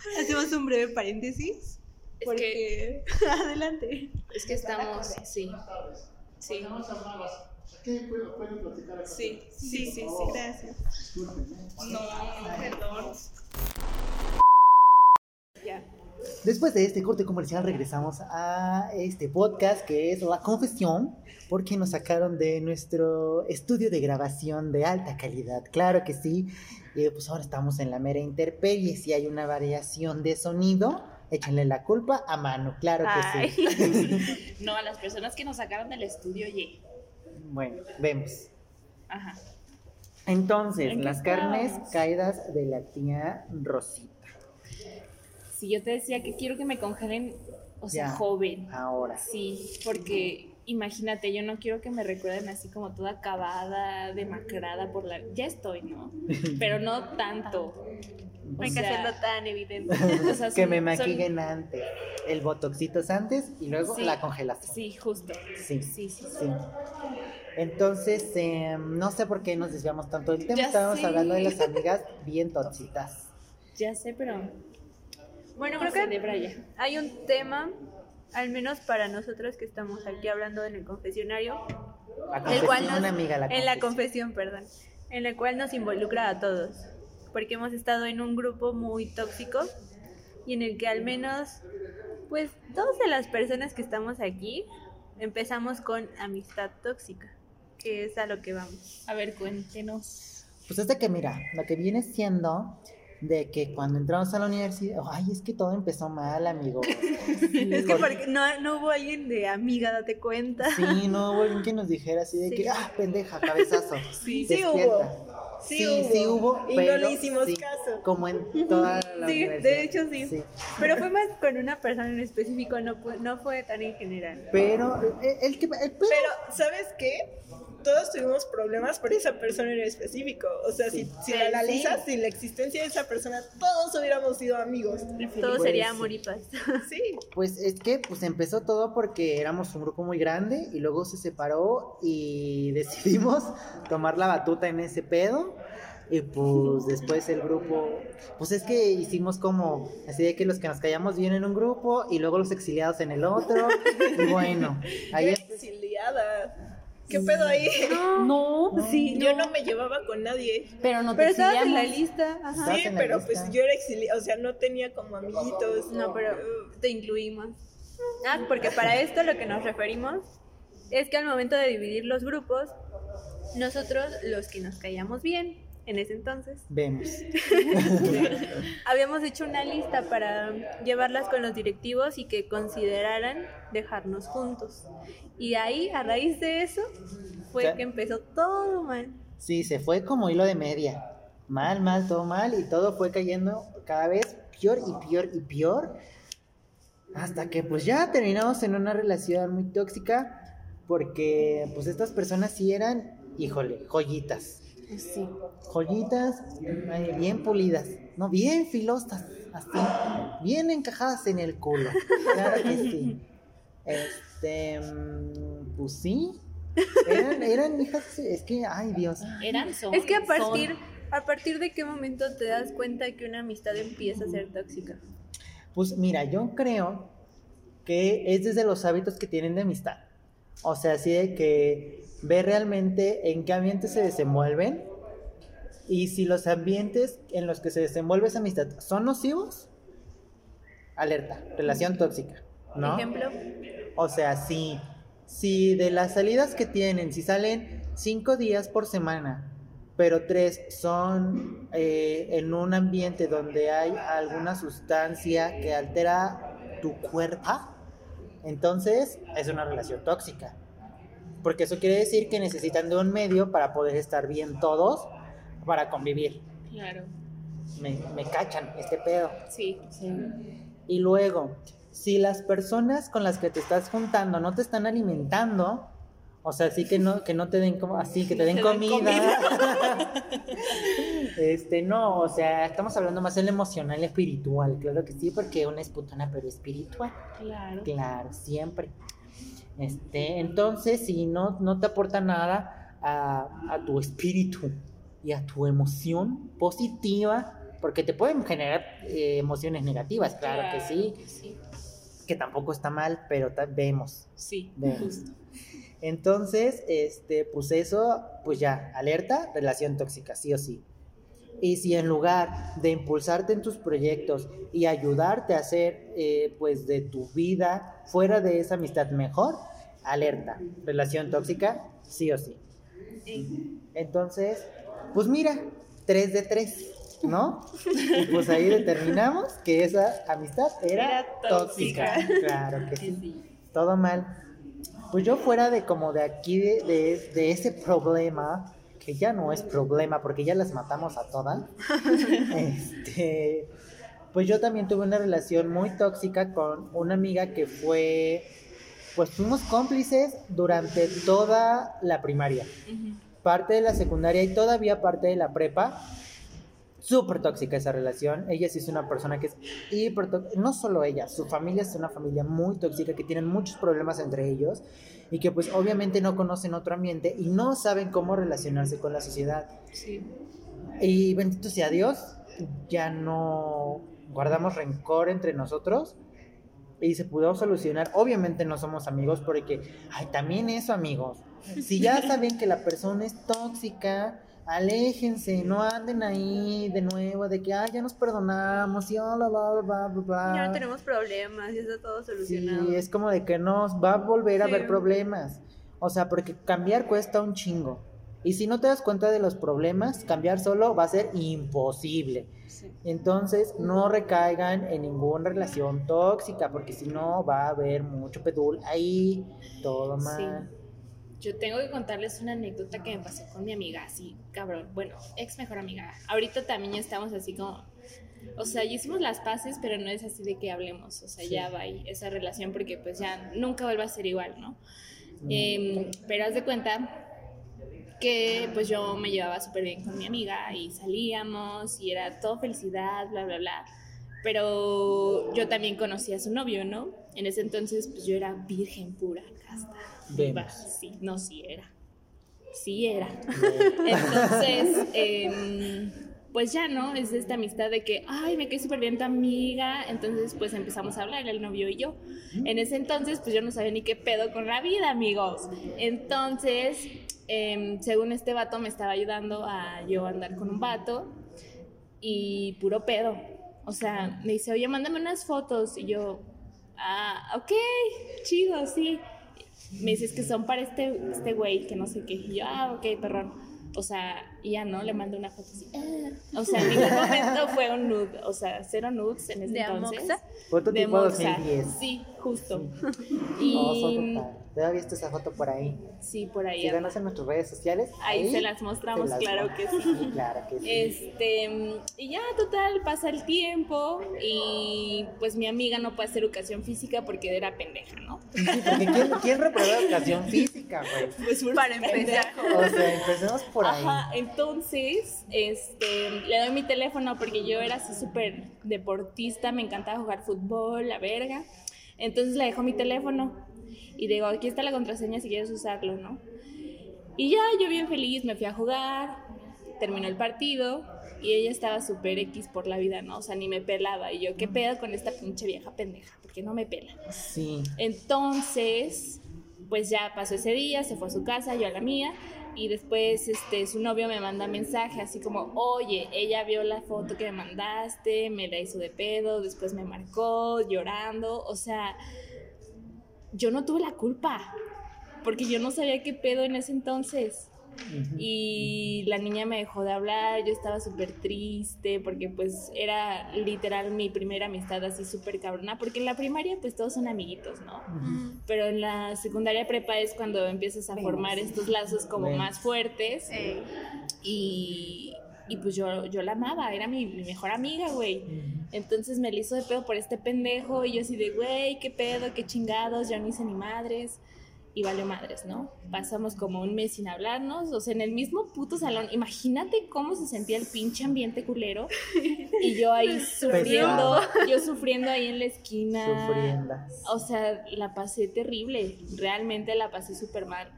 <laughs> Hacemos un breve paréntesis. Es Porque. <laughs> Adelante. Es que estamos, sí. Sí, Tenemos llamadas. ¿Qué puedo, pueden platicar acá? sí, sí, sí, sí. Gracias. Discúlpenme. No, perdón. Ya. Después de este corte comercial regresamos a este podcast que es La Confesión, porque nos sacaron de nuestro estudio de grabación de alta calidad. Claro que sí. Y pues ahora estamos en la mera intemperie. Si hay una variación de sonido, échenle la culpa a mano. Claro que sí. <laughs> No, a las personas que nos sacaron del estudio, oye. bueno, vemos. Ajá. Entonces, ¿En qué las carnes caídas de la tía Rosita. Si yo te decía que quiero que me congelen, o sea, Ya. joven. Ahora. Sí, porque imagínate, yo no quiero que me recuerden así como toda acabada, demacrada por la... Ya estoy, ¿no? <laughs> Pero no tanto. No hay que hacerlo tan evidente. <laughs> o sea, que me son- maquillen antes. El botoxitos antes y luego Sí, la congelación. Sí, justo. Sí, Sí, sí, sí. sí. Entonces, eh, no sé por qué nos desviamos tanto del tema. Ya Estábamos hablando de las <laughs> amigas bien tóxicas. Ya sé, pero... Bueno, ¿cómo creo que hay un tema, al menos para nosotros que estamos aquí hablando en el confesionario, La el cual nos- amiga, la en la confesión. confesión, perdón, en la cual nos involucra a todos, porque hemos estado en un grupo muy tóxico y en el que al menos, pues, dos de las personas que estamos aquí empezamos con amistad tóxica, que es a lo que vamos. A ver, cuéntenos. Pues es de que, mira, lo que viene siendo de que cuando entramos a la universidad, ay, es que todo empezó mal, amigo. <laughs> Es que porque no, no hubo alguien de amiga, date cuenta. Sí, no hubo alguien que nos dijera así de Sí. que, ah, pendeja, cabezazo. <laughs> Sí, sí despierta". hubo. Sí, Sí sí hubo. Y no pero le hicimos caso. Como en toda la Sí, de hecho sí. Pero fue más con una persona en específico, no, fue- no fue tan en general. Pero eh, el, que el pero- Pero, ¿sabes qué? Todos tuvimos problemas por esa persona en específico. O sea, si, si Sí, lo analizas, sin la existencia de esa persona, todos hubiéramos sido amigos. Todo Pues, sería sí. amor y paz. <laughs> Sí. pues es que pues empezó todo porque éramos un grupo muy grande y luego se separó y <laughs> decidimos tomar la batuta en ese pedo. Y pues después el grupo, pues es que hicimos como así de que los que nos callamos bien en un grupo y luego los exiliados en el otro. Y bueno, <laughs> ahí exiliada. ¿Qué pedo ahí? No, Sí, yo no me llevaba con nadie. pero no te Pero estabas en la lista. Ajá. Sí, pero lista. pues yo era exiliada, o sea, no tenía como amiguitos. No, pero te incluimos. Ah, porque para esto lo que nos referimos es que al momento de dividir los grupos, nosotros, los que nos caíamos bien en ese entonces, vemos. <laughs> habíamos hecho una lista para llevarlas con los directivos y que consideraran dejarnos juntos. Y ahí, a raíz de eso, fue O sea, que empezó todo mal. Sí, se fue como hilo de media. Mal, mal, todo mal y todo fue cayendo cada vez peor y peor y peor. Hasta que pues ya terminamos en una relación muy tóxica porque pues estas personas sí eran, híjole, joyitas. Sí. Joyitas bien pulidas, no, bien filosas, así, bien encajadas en el culo. Claro que sí. Este, mm, pues sí. Eran, eran hijas, es que, ay Dios. Eran son. Es que a son. partir, a partir de qué momento te das cuenta que una amistad empieza a ser tóxica. Pues mira, yo creo que es desde los hábitos que tienen de amistad. O sea, así de que ve realmente en qué ambiente se desenvuelven y si los ambientes en los que se desenvuelve esa amistad son nocivos, alerta, relación tóxica, ¿no? Ejemplo, O sea, si, si de las salidas que tienen, si salen cinco días por semana, pero tres son eh, en un ambiente donde hay alguna sustancia que altera tu cuerpo, entonces es una relación tóxica. Porque eso quiere decir que necesitan de un medio para poder estar bien todos, para convivir. Claro, Me, me cachan este pedo. sí. Y luego, si las personas con las que te estás juntando no te están alimentando, o sea, sí que no, que no te den como así, que te den comida. <laughs> este, no, o sea, estamos hablando más en lo emocional y espiritual, claro que sí, porque una es putona, pero espiritual. Claro. Claro, siempre. Este, entonces, si no, no te aporta nada a, a tu espíritu y a tu emoción positiva, porque te pueden generar eh, emociones negativas, claro, que sí, que sí. que tampoco está mal, pero vemos, Sí, vemos. justo. Entonces, este, pues eso, pues ya, alerta, relación tóxica, sí o sí. Y si en lugar de impulsarte en tus proyectos y ayudarte a hacer, eh, pues, de tu vida fuera de esa amistad mejor, alerta, relación tóxica, sí o sí. Entonces, pues mira, 3 de 3, ¿no? <laughs> Y pues ahí determinamos que esa amistad era, Era tóxica. tóxica. Claro que sí. Todo mal. Pues yo fuera de como de aquí, de, de, de ese problema, que ya no es problema porque ya las matamos a todas, <laughs> este, pues yo también tuve una relación muy tóxica con una amiga que fue, pues fuimos cómplices durante toda la primaria, parte de la secundaria y todavía parte de la prepa. Súper tóxica esa relación. Ella sí es una persona que es hiper tó- No solo ella, su familia es una familia muy tóxica que tienen muchos problemas entre ellos y que pues obviamente no conocen otro ambiente y no saben cómo relacionarse con la sociedad. Sí. Y bendito sea Dios, ya no guardamos rencor entre nosotros y se pudo solucionar. Obviamente no somos amigos porque, ay, también eso, amigos. Si ya <laughs> saben que la persona es tóxica, aléjense, no anden ahí de nuevo de que, ay, ya nos perdonamos y bla, bla, bla, bla, bla, bla. ya no tenemos problemas, ya está todo solucionado. Sí, es como de que nos va a volver a Sí. haber problemas. O sea, porque cambiar cuesta un chingo. Y si no te das cuenta de los problemas, cambiar solo va a ser imposible. Sí. Entonces, no recaigan en ninguna relación tóxica, porque si no va a haber mucho pedul ahí, todo Sí. Yo tengo que contarles una anécdota que me pasó con mi amiga, así, cabrón. Bueno, ex mejor amiga. Ahorita también ya estamos así como. O sea, ya hicimos las paces, pero no es así de que hablemos. O sea, ya va ahí esa relación porque pues ya nunca vuelve a ser igual, ¿no? Mm. Em, pero haz de cuenta que pues yo me llevaba súper bien con mi amiga y salíamos y era todo felicidad, bla, bla, bla. Pero yo también conocía a su novio, ¿no? En ese entonces pues yo era virgen pura, Sí, no, sí era. Sí era. <laughs> Entonces, em, pues ya, ¿no? Es esta amistad de que, ay, me quedé súper bien tu amiga. Entonces, pues empezamos a hablar, el novio y yo. En ese entonces, pues yo no sabía ni qué pedo con la vida, amigos. Entonces, em, según este vato, me estaba ayudando a yo andar con un vato y puro pedo. O sea, me dice, oye, mándame unas fotos. Y yo, ah, ok, chido, sí. Me dice, es que son para este, este güey, que no sé qué. Y yo, ah, ok, perrón. O sea, y ya no, le mandé una foto así. ah. O sea, en ningún momento fue un nude. O sea, cero nudes en ese ¿De entonces. Amoxa? Foto De tipo Moxa. 2010. Sí, justo. Oh, Y foto padre. ¿Todavía visto esa foto por ahí? sí, por ahí. Síganos en nuestras redes sociales. Ahí se las mostramos, se las claro que sí. mostramos. Claro que sí. Este, y ya, total, pasa el tiempo y pues mi amiga no puede hacer educación física porque era pendeja, ¿no? Sí, porque ¿quién, quién reprueba educación física, güey? Pues Para empezar. O sea, empecemos por ahí. Ajá, entonces, este, le doy mi teléfono porque yo era así súper deportista, me encantaba jugar fútbol, la verga. Entonces le dejo mi teléfono y digo, aquí está la contraseña si quieres usarlo, ¿no? Y ya, yo bien feliz, me fui a jugar, terminó el partido y ella estaba súper X por la vida, ¿no? O sea, ni me pelaba. Y yo, ¿qué pedo con esta pinche vieja pendeja? Porque no me pela. Sí. Entonces, pues ya pasó ese día, se fue a su casa, yo a la mía, y después este, su novio me manda mensaje así como, oye, ella vio la foto que me mandaste, me la hizo de pedo, después me marcó llorando, o sea, yo no tuve la culpa, porque yo no sabía qué pedo en ese entonces. Y la niña me dejó de hablar, yo estaba súper triste porque pues era literal mi primera amistad así súper cabrona, porque en la primaria pues todos son amiguitos, ¿no? Pero en la secundaria prepa es cuando empiezas a formar estos lazos como Ven. más fuertes Eh, y, y pues yo, yo la amaba, era mi, mi mejor amiga, güey. Entonces me la hizo de pedo por este pendejo y yo así de, güey, qué pedo, qué chingados, ya no hice ni madres. Y valió madres, ¿no? Pasamos como un mes sin hablarnos, o sea, en el mismo puto salón. Imagínate cómo se sentía el pinche ambiente culero. Y yo ahí <laughs> sufriendo, yo sufriendo ahí en la esquina. Sufriendas. O sea, la pasé terrible, realmente la pasé súper mal.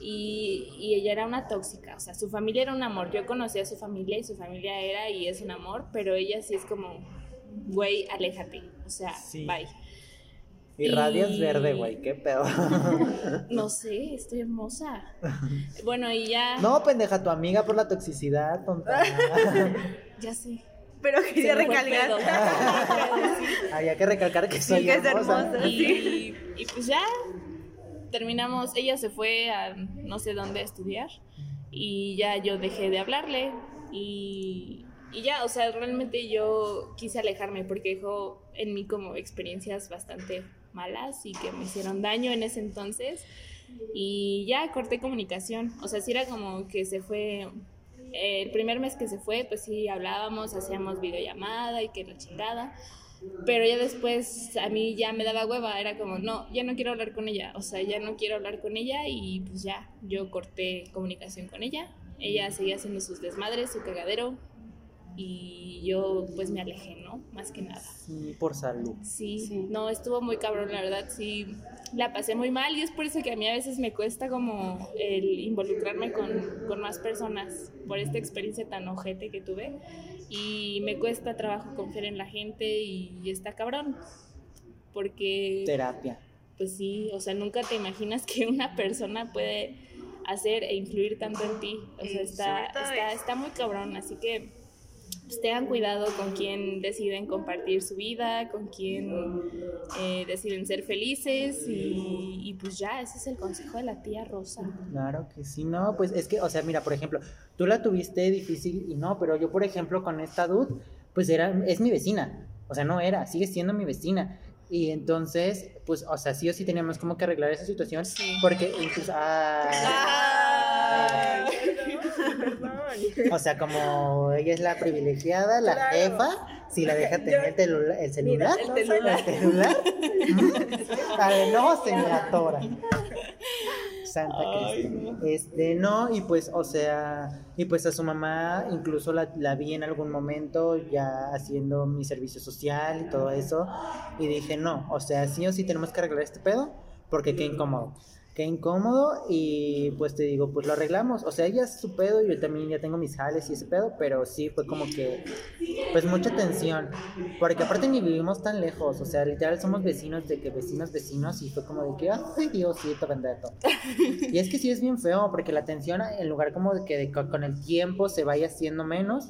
Y, y ella era una tóxica, o sea, su familia era un amor. Yo conocía a su familia y su familia era y es un amor, pero ella sí es como, güey, aléjate, o sea, Sí. bye. Y radias y- verde, güey, qué pedo. <laughs> No <laughs> sé, estoy hermosa. Bueno, y ya, No, pendeja, tu amiga por la toxicidad, tonta. <laughs> ya sé. pero quería recalcar. sí. Había que recalcar que soy que es hermosa. hermosa. Y, y pues ya terminamos, ella se fue a no sé dónde a estudiar y ya yo dejé de hablarle y, y ya, o sea, realmente yo quise alejarme porque dejó en mí como experiencias bastante malas y que me hicieron daño en ese entonces. Y ya corté comunicación, o sea, sí era como que se fue el primer mes que se fue, pues sí hablábamos, hacíamos videollamada y que la chingada. Pero ya después a mí ya me daba hueva, era como, no, ya no quiero hablar con ella, o sea, ya no quiero hablar con ella y pues ya, yo corté comunicación con ella, ella seguía haciendo sus desmadres, su cagadero y yo pues me alejé, ¿no? Más que nada. Sí, por salud. Sí, Sí. no, estuvo muy cabrón, la verdad, sí, la pasé muy mal y es por eso que a mí a veces me cuesta como el involucrarme con, con más personas por esta experiencia tan ojete que tuve y me cuesta trabajo confiar en la gente y, está cabrón, porque Terapia. pues sí, o sea, nunca te imaginas que una persona puede hacer e influir tanto en ti, o sea, Y está, está, está muy cabrón, así que pues, tengan cuidado con quién deciden compartir su vida, con quién eh, deciden ser felices y, y pues ya, ese es el consejo de la tía Rosa. Claro que sí, no, pues es que, o sea, mira, por ejemplo, tú la tuviste difícil y no, pero yo, por ejemplo, con esta dude, pues era, es mi vecina, o sea, no era, sigue siendo mi vecina. Y entonces, pues, o sea, sí o sí teníamos como que arreglar esa situación, Sí. porque incluso, ah, <laughs> o sea, como ella es la privilegiada, la Claro. jefa, si la deja <laughs> tener el, celular, el celular. el celular, <laughs> a ver, no se me atora. Santa Ay, Cristo. Este, no, y pues, o sea, y pues a su mamá incluso la, la vi en algún momento ya haciendo mi servicio social y todo eso, y dije, no, o sea, sí o sí tenemos que arreglar este pedo, porque qué incómodo. Qué incómodo y pues te digo, pues lo arreglamos. O sea, ella es su pedo yo también ya tengo mis jales y ese pedo, pero sí fue como que, pues mucha tensión. Porque aparte ni vivimos tan lejos, o sea, literal somos vecinos de que vecinos, vecinos y fue como de que, ay Diosito bendito. Y es que sí es bien feo, porque la tensión en lugar como de que con el tiempo se vaya haciendo menos,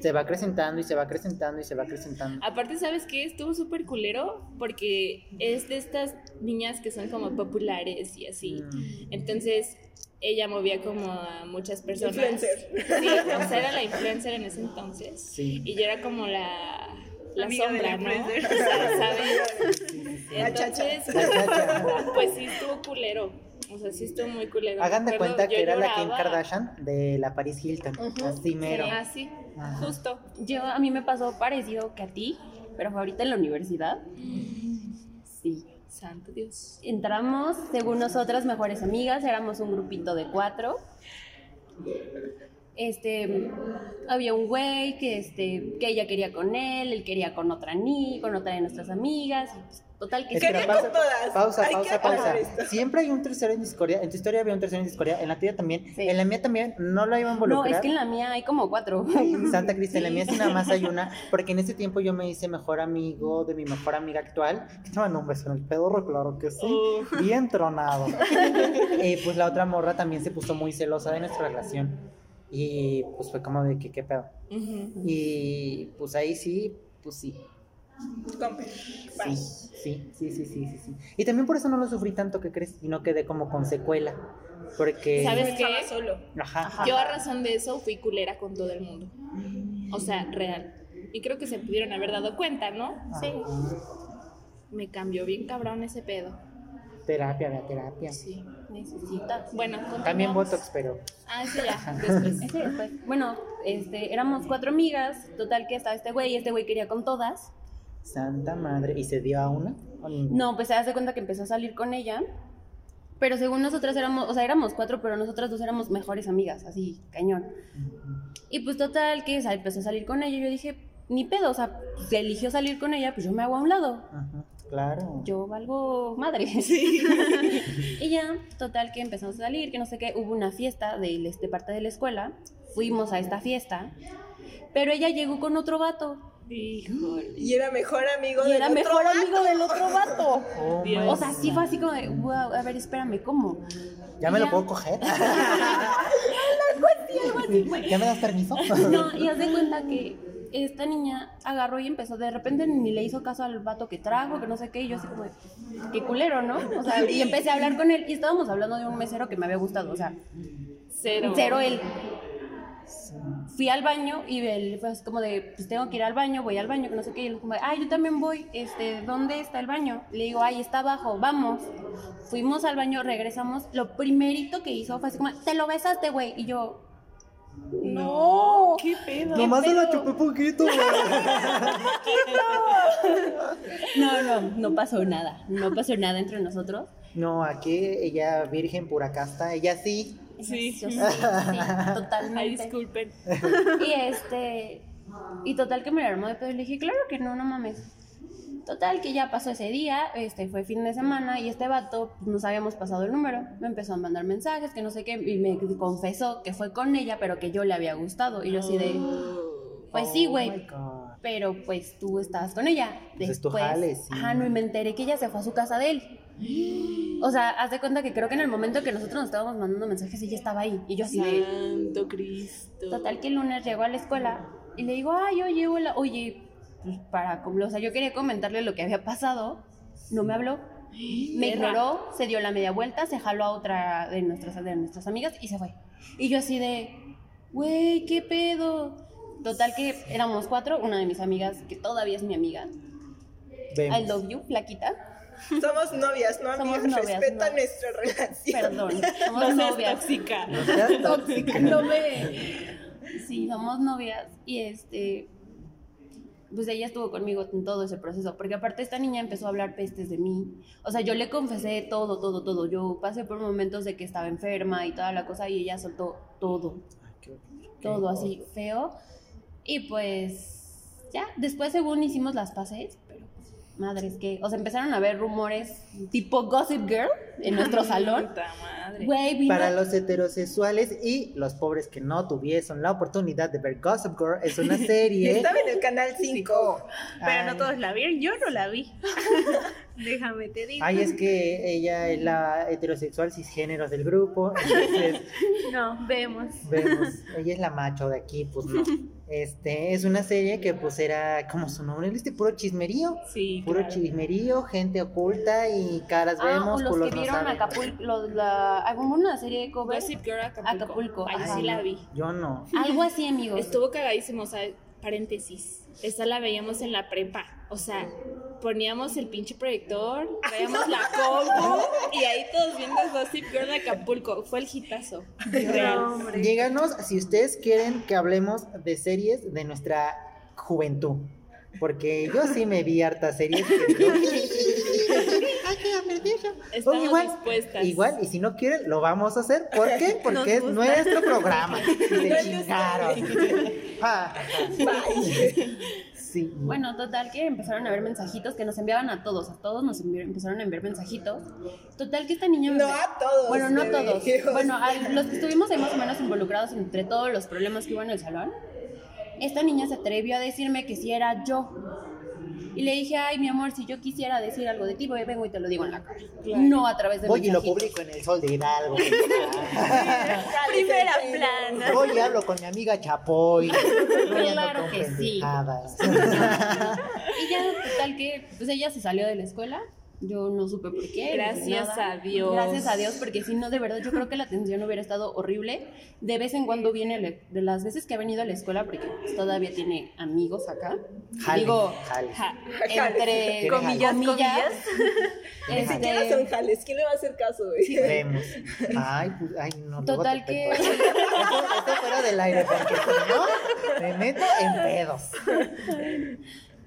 se va acrecentando y se va acrecentando y se va acrecentando. Aparte, ¿sabes qué? Estuvo súper culero porque es de estas niñas que son como populares y así. Mm. Entonces, ella movía como a muchas personas. Influencer. Sí, o sea, era la influencer en ese entonces. Sí. Y yo era como la, la Amiga sombra, ¿no? O <laughs> sea, ¿sabes? La chacha. Entonces, La chacha. pues sí estuvo culero. O sea, sí estuvo muy culero. Hagan de cuenta que era la Kim. Kardashian de la Paris Hilton. Así mero. Sí, Ajá. justo. Yo, a mí me pasó parecido que a ti, pero fue ahorita en la universidad. Sí. Santo Dios. Entramos, según nosotras, mejores amigas, éramos un grupito de cuatro. Este, había un güey que, este, que ella quería con él, él quería con otra ni, con otra de nuestras amigas. y, pues, total que Espera, con todas. Pausa, Hay pausa, pausa. Siempre hay un tercero en discordia. En tu historia había un tercero en discordia. En la tuya también. Sí. En la mía también. No lo iba a No, involucrar. es que en la mía hay como cuatro. Santa Cristina, en la mía sí nada más hay una, <laughs> porque en ese tiempo yo me hice mejor amigo de mi mejor amiga actual, que te mandó un beso en el pedorro, claro que sí, bien tronado. <laughs> Eh, pues la otra morra también se puso muy celosa de nuestra relación, y pues fue como de que qué pedo. Y pues ahí sí, pues sí, Sí, sí, sí, sí, sí, sí, sí. Y también por eso no lo sufrí tanto que crees, y no quedé como con secuela, porque... ¿Sabes Estaba qué? solo. Ajá, Yo a ajá. razón de eso fui culera con todo el mundo. O sea, real. Y creo que se pudieron haber dado cuenta, ¿no? Sí. Me cambió bien cabrón ese pedo. Terapia, la terapia. Sí. Necesitas. Bueno, continuamos. También Botox, pero... Ah, ese ya, después. <laughs> Ese después. Bueno, este, éramos cuatro amigas, total que estaba este güey, y este güey quería con todas. Santa madre. ¿Y se dio a una? No, pues se hace cuenta que empezó a salir con ella. Pero según nosotras éramos, o sea, éramos cuatro, pero nosotras dos éramos mejores amigas, así, cañón. Y pues total que empezó a salir con ella. y Yo dije, ni pedo, o sea, se eligió salir con ella, pues yo me hago a un lado. Ajá, claro. Yo valgo madre. <laughs> y ya, total que empezamos a salir, que no sé qué, hubo una fiesta de, de parte de la escuela. Fuimos a esta fiesta. Pero ella llegó con otro vato. Híjole. Y era mejor amigo Y del era otro mejor vato. amigo del otro vato. Oh O sea, sí fue así como de, wow, a ver, espérame, ¿cómo? ¿Ya me Ya. lo puedo coger? <laughs> <laughs> ¿Ya me das permiso? No, y haz de cuenta que esta niña agarró y empezó, de repente ni le hizo caso al vato que trajo, que no sé qué, y yo así como, de, qué culero, ¿no? O sea, y empecé a hablar con él, y estábamos hablando de un mesero que me había gustado, o sea, Cero. cero él. Fui al baño y él fue así como de, pues tengo que ir al baño, voy al baño, que no sé qué, y él como, de, ay, yo también voy, este, ¿dónde está el baño? Le digo, ay, está abajo, vamos. Fuimos al baño, regresamos, lo primerito que hizo fue así como, te lo besaste, güey, y yo, no, ¿Qué pedo? Nomás se lo pedo? chupé poquito, güey. <laughs> No, no, no pasó nada. No pasó nada entre nosotros. No, aquí ella virgen pura casta, ella sí. Sí. Yo sí, sí, totalmente. Ay, disculpen. Y este. Y total que me lo armó de pedo y le dije, claro que no, no mames. Total que ya pasó ese día, este fue fin de semana y este vato pues, nos habíamos pasado el número. Me empezó a mandar mensajes, que no sé qué, y me confesó que fue con ella, pero que yo le había gustado. Y yo así de, pues sí, Oh güey. my God. Pero pues tú estabas con ella. Pues Después, jale, sí. ajá, no, y me enteré que ella se fue a su casa de él. O sea, haz de cuenta que creo que en el momento que nosotros nos estábamos mandando mensajes, ella estaba ahí. Y yo así de. Santo Cristo. Total que el lunes llegó a la escuela y le digo, ay, oye, hola, oye, pues para, como- o sea, yo quería comentarle lo que había pasado. No me habló. Me ignoró, se dio la media vuelta, se jaló a otra de nuestras, de nuestras amigas y se fue. Y yo así de, güey, ¿qué pedo? Total que éramos cuatro, una de mis amigas, que todavía es mi amiga, Vemos. I love you, flaquita. Somos novias, no Somos amigas. novias, Respeta no. nuestra relación. Perdón, <laughs> somos No novias. tóxica. No seas <laughs> tóxica. No me. Sí, somos novias y este. Pues ella estuvo conmigo en todo ese proceso, porque aparte esta niña empezó a hablar pestes de mí. O sea, yo le confesé todo, todo, todo. Yo pasé por momentos de que estaba enferma y toda la cosa y ella soltó todo, Ay, qué- qué todo así feo. Y pues ya, después según hicimos las paces, pero pues, madre, es que, o sea, empezaron a haber rumores tipo Gossip Girl en nuestro salón. Puta madre. Para los heterosexuales y los pobres que no tuviesen la oportunidad de ver Gossip Girl, es una <laughs> serie. Estaba en el canal 5. Pero no todos la vieron, yo no la vi. <laughs> Déjame te digo. Ay, es que ella es la heterosexual cisgénero del grupo, entonces <laughs> No, vemos. vemos, <laughs> ella es la macho de aquí, pues no. Este, es una serie que pues era, como su nombre, este puro chismerío, Sí, puro claro. chismerío, gente oculta y caras Ah, o vemos, los culos que no vieron saben. Acapulco, los- la, ah, como una serie de cover. Gossip Girl Acapulco. Acapulco, Ahí sí la vi. Yo no. Algo así, amigos. Estuvo cagadísimo, o sea, paréntesis. Esta la veíamos en la prepa. O sea, poníamos el pinche proyector, traíamos la compu y ahí todos viendo Gossip Girl de Acapulco. Fue el hitazo. No. Díganos si ustedes quieren que hablemos de series de nuestra juventud. Porque yo sí me vi hartas series. Estamos O igual, dispuestas. Igual, y si no quieren, lo vamos a hacer. ¿Por qué? <laughs> Porque Nos es gusta. nuestro programa. Se <laughs> chingaron. <laughs> Sí. Bueno, total que empezaron a ver mensajitos que nos enviaban a todos, a todos nos empezaron a enviar mensajitos. Total que esta niña me No a todos. Bueno, no a todos. <laughs> Bueno, a los que estuvimos ahí más o menos involucrados entre todos los problemas que hubo en el salón, esta niña se atrevió a decirme que si era yo. Y le dije, ay, mi amor, si yo quisiera decir algo de ti, voy, vengo y te lo digo en la cara. No a través de Voy y lo publico en el sol de Hidalgo. <laughs> <laughs> Primera plana. Voy y hablo con mi amiga Chapoy. <laughs> Claro que sí. Y ya, total que, pues ella se salió de la escuela. Yo no supe por qué. Gracias nada. a Dios. Gracias a Dios, porque si no, de verdad, yo creo que la atención hubiera estado horrible. De vez en cuando viene, de las veces que ha venido a la escuela, porque todavía tiene amigos acá. Jale, Digo, jale. ja, entre comillas, comillas. <laughs> Ni este, siquiera son jales. ¿Quién le va a hacer caso, güey? Vemos. Ay, pues, ay, no. Total que-. Esto, esto fuera del aire, porque si no, me meto en pedos.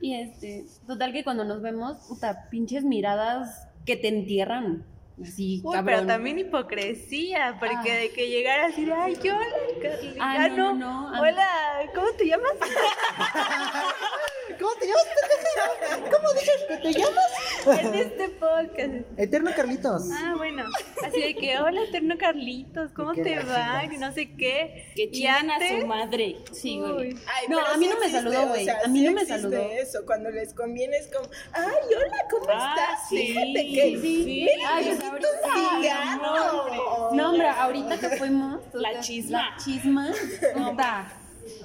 Y este, total que cuando nos vemos, puta, pinches miradas que te entierran. Uy, cabrón. pero también hipocresía, porque Ah. de que llegara así ay, yo, hola, Carly". Ah, Ah, no, no, no, no, hola, ¿cómo te llamas? <laughs> ¿Cómo te llamas? pendeja? ¿Cómo dices que te llamas? en este podcast. Eterno Carlitos. Ah, bueno, así de que, hola, Eterno Carlitos, ¿cómo ¿Y qué te va? Que no sé qué. Que Y chingan a su madre. Sí, güey. Ay, No, a mí sí no me existe, saludó, o güey. sea, A mí sí no me saludó. eso, cuando les conviene es como, ay, hola, ¿cómo Ah, estás? sí, Fíjate que sí. Ay, un cigarro. No, hombre, ahorita que fuimos. La chisma. La chisma. <laughs> puta,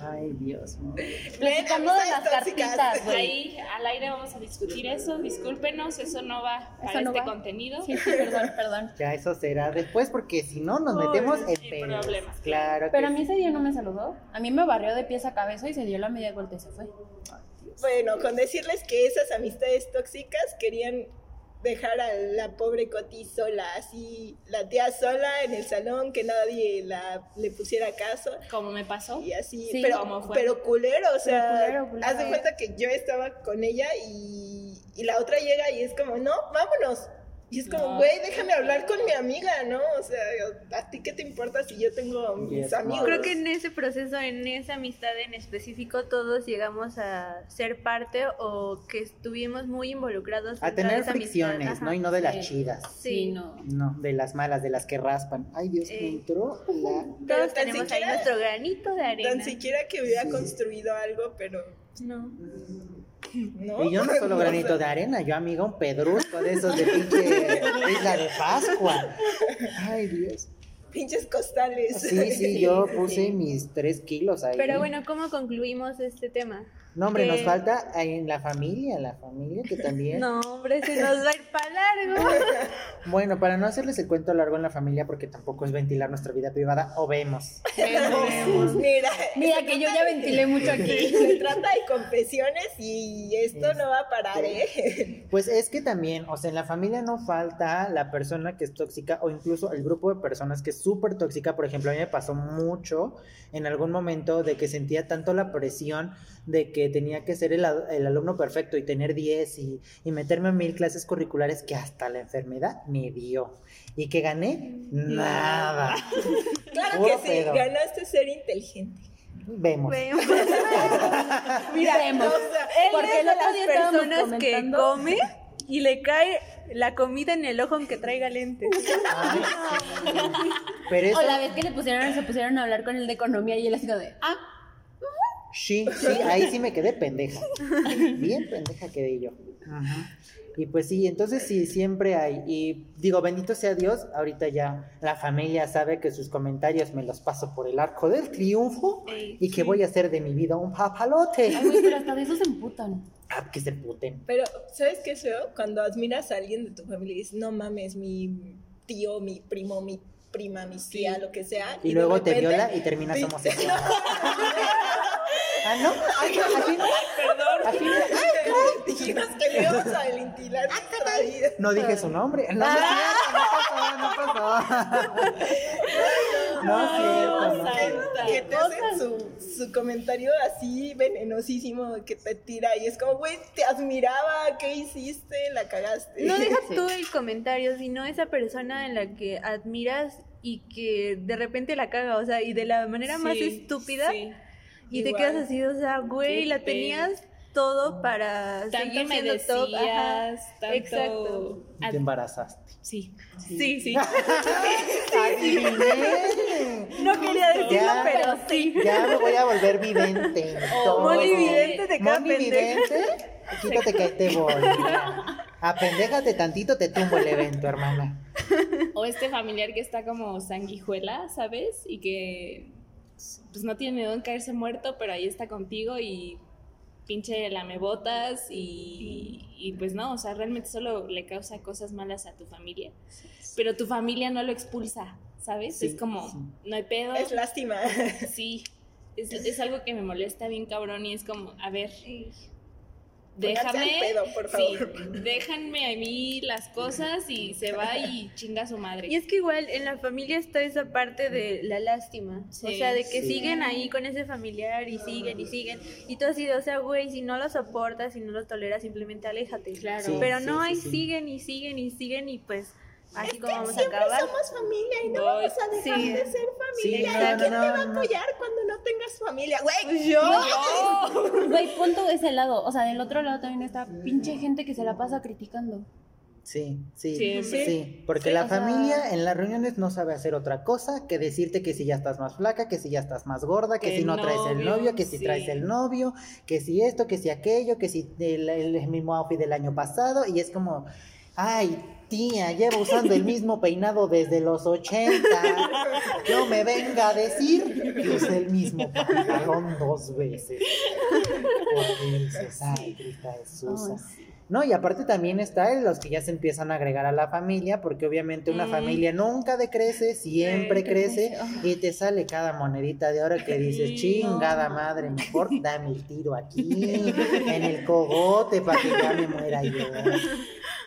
Ay, Dios mío. Platicando de las cartitas, güey. Ahí al aire vamos a discutir eso. Discúlpenos, eso no va para Eso no este va. contenido. Sí, sí, perdón, perdón. Ya eso será después, porque si no, nos metemos en problemas. Claro. Pero a mí sí. ese día no me saludó. A mí me barrió de pies a cabeza y se dio la media vuelta y se fue. Bueno, con decirles que esas amistades tóxicas querían dejar a la pobre Coti sola, así la tía sola en el salón, que nadie la, le pusiera caso. Como me pasó. Y así, Sí, pero, ¿cómo fue? pero culero, o sea, culero, culero. haz de cuenta que yo estaba con ella y, y la otra llega y es como, no, vámonos. Y es como, No. güey, déjame hablar con mi amiga, ¿no? O sea, ¿a ti qué te importa si yo tengo mis Yes, amigos? Creo que en ese proceso, en esa amistad en específico, todos llegamos a ser parte o que estuvimos muy involucrados. A tener esa fricciones. ¿no? Y no de las chidas. Sí. no. No, de las malas, de las que raspan. Ay, Dios, me Eh. entró la... Todos tenemos siquiera- ahí nuestro granito de arena. Tan siquiera que hubiera Sí. construido algo, pero No. No. Y yo no solo <laughs> granito de arena, yo amiga un pedrusco de esos de pinche <laughs> isla de Pascua. Ay, Dios. Pinches costales. Sí, sí, yo <laughs> puse mis tres kilos ahí. Pero bueno, ¿cómo concluimos este tema? No, hombre, nos falta en la familia, la familia que también. No, hombre, se nos va a ir para largo. <laughs> Bueno, para no hacerles el cuento largo en la familia, porque tampoco es ventilar nuestra vida privada, o vemos. <laughs> Mira, Mira que yo ya ventilé mucho aquí. <laughs> se trata de confesiones y esto no va a parar, ¿eh? Pues es que también, o sea, en la familia no falta la persona que es tóxica o incluso el grupo de personas que es súper tóxica. Por ejemplo, a mí me pasó mucho en algún momento de que sentía tanto la presión de que tenía que ser el, al- el alumno perfecto y tener 10 y, y meterme a mil clases curriculares que hasta la enfermedad me dio. Y que gané nada. <laughs> Claro Puro que sí, pedo. ganaste ser inteligente. Vemos. Bueno, <laughs> Mira, vemos. O sea, Porque él el es de día las personas que come y le cae la comida en el ojo aunque traiga lentes. Ay, sí. <laughs> Pero eso, O la vez que le pusieron, se pusieron a hablar con el de economía y él así de, ah, Sí, sí, ahí sí me quedé pendeja. Bien pendeja quedé yo. Ajá. Y pues sí, entonces sí, siempre hay. Y digo, bendito sea Dios, ahorita ya la familia sabe que sus comentarios me los paso por el arco del triunfo Ey, y que voy a hacer de mi vida un papalote. Ay, güey, pero hasta de eso se emputan. Ah, que se puten. Pero, ¿sabes qué es feo? Cuando admiras a alguien de tu familia y dices, no mames, mi tío, mi primo, mi prima, mi tía, lo que sea. Y luego te viola y terminas Sí. homosexual. <laughs> ah, no, así no, así no. Perdón. Así no. Dijimos que íbamos a ventilar nuestra vida. No dije su nombre. No, cierto, no pasó, no pasó. No no cierto. Que te hacen su, su comentario así venenosísimo que te tira y es como, güey, te admiraba, ¿qué hiciste? La cagaste. No deja Sí. tú el comentario, sino esa persona en la que admiras y que de repente la caga, o sea, y de la manera más estúpida. sí. Y te quedas así, o sea, güey, la tenías todo para Tanto seguir me siendo top. Ajá. decías, tanto... Exacto. Y te embarazaste. Sí, Sí, sí. Adiviné. <laughs> No quería decirlo, Ya. pero sí. Ya me voy a volver vidente. todo. Moni vidente te queda Moni vidente, quítate que ahí te voy. Apendéjate tantito, te tumbo el evento, hermana. O este familiar que está como sanguijuela, ¿sabes? Y que pues no tiene miedo en caerse muerto, pero ahí está contigo y pinche lamebotas y, y pues no, o sea, realmente solo le causa cosas malas a tu familia. Pero tu familia no lo expulsa, ¿sabes? Sí, es como, sí. no hay pedo. Es lástima. Sí, es, es algo que me molesta bien cabrón y es como, a ver, déjame, pedo, por sí, déjanme a mí las cosas y se va y chinga a su madre. Y es que igual en la familia está esa parte de la lástima. o sea, de que Sí. siguen ahí con ese familiar y siguen y siguen. Y tú así de, o sea, güey, si no lo soportas, si no lo toleras, simplemente aléjate. Claro. Sí, Pero no, sí, ahí sí. siguen y siguen y siguen y pues así Es como que vamos a siempre acabar. somos familia y no Voy. vamos a dejar Sí. de ser Sí, familia. no, ¿Y quién no, te va a no. apoyar cuando no tengas familia? Güey, Pues yo. <laughs> Güey, pon todo ese lado. O sea, del otro lado también está pinche gente que se la pasa criticando. Sí, sí, Siempre. sí, porque Sí, la o sea- familia en las reuniones no sabe hacer otra cosa que decirte que si ya estás más flaca, que si ya estás más gorda, que, Que si no traes el novio, novio, que si sí. traes el novio, que si esto, que si aquello, que si el, el mismo outfit del año pasado y es como, ay, tía, llevo usando el mismo peinado desde los 80, no me venga a decir que usé el mismo pantalón dos veces. Porque dices, ay, Crista Jesús. Ay, sí. No, y aparte también está en los que ya se empiezan a agregar a la familia, porque obviamente una familia nunca decrece, siempre crece, y te sale cada monedita de oro que dices, chingada madre, mejor dame el tiro aquí, en el cogote, para que ya me muera yo.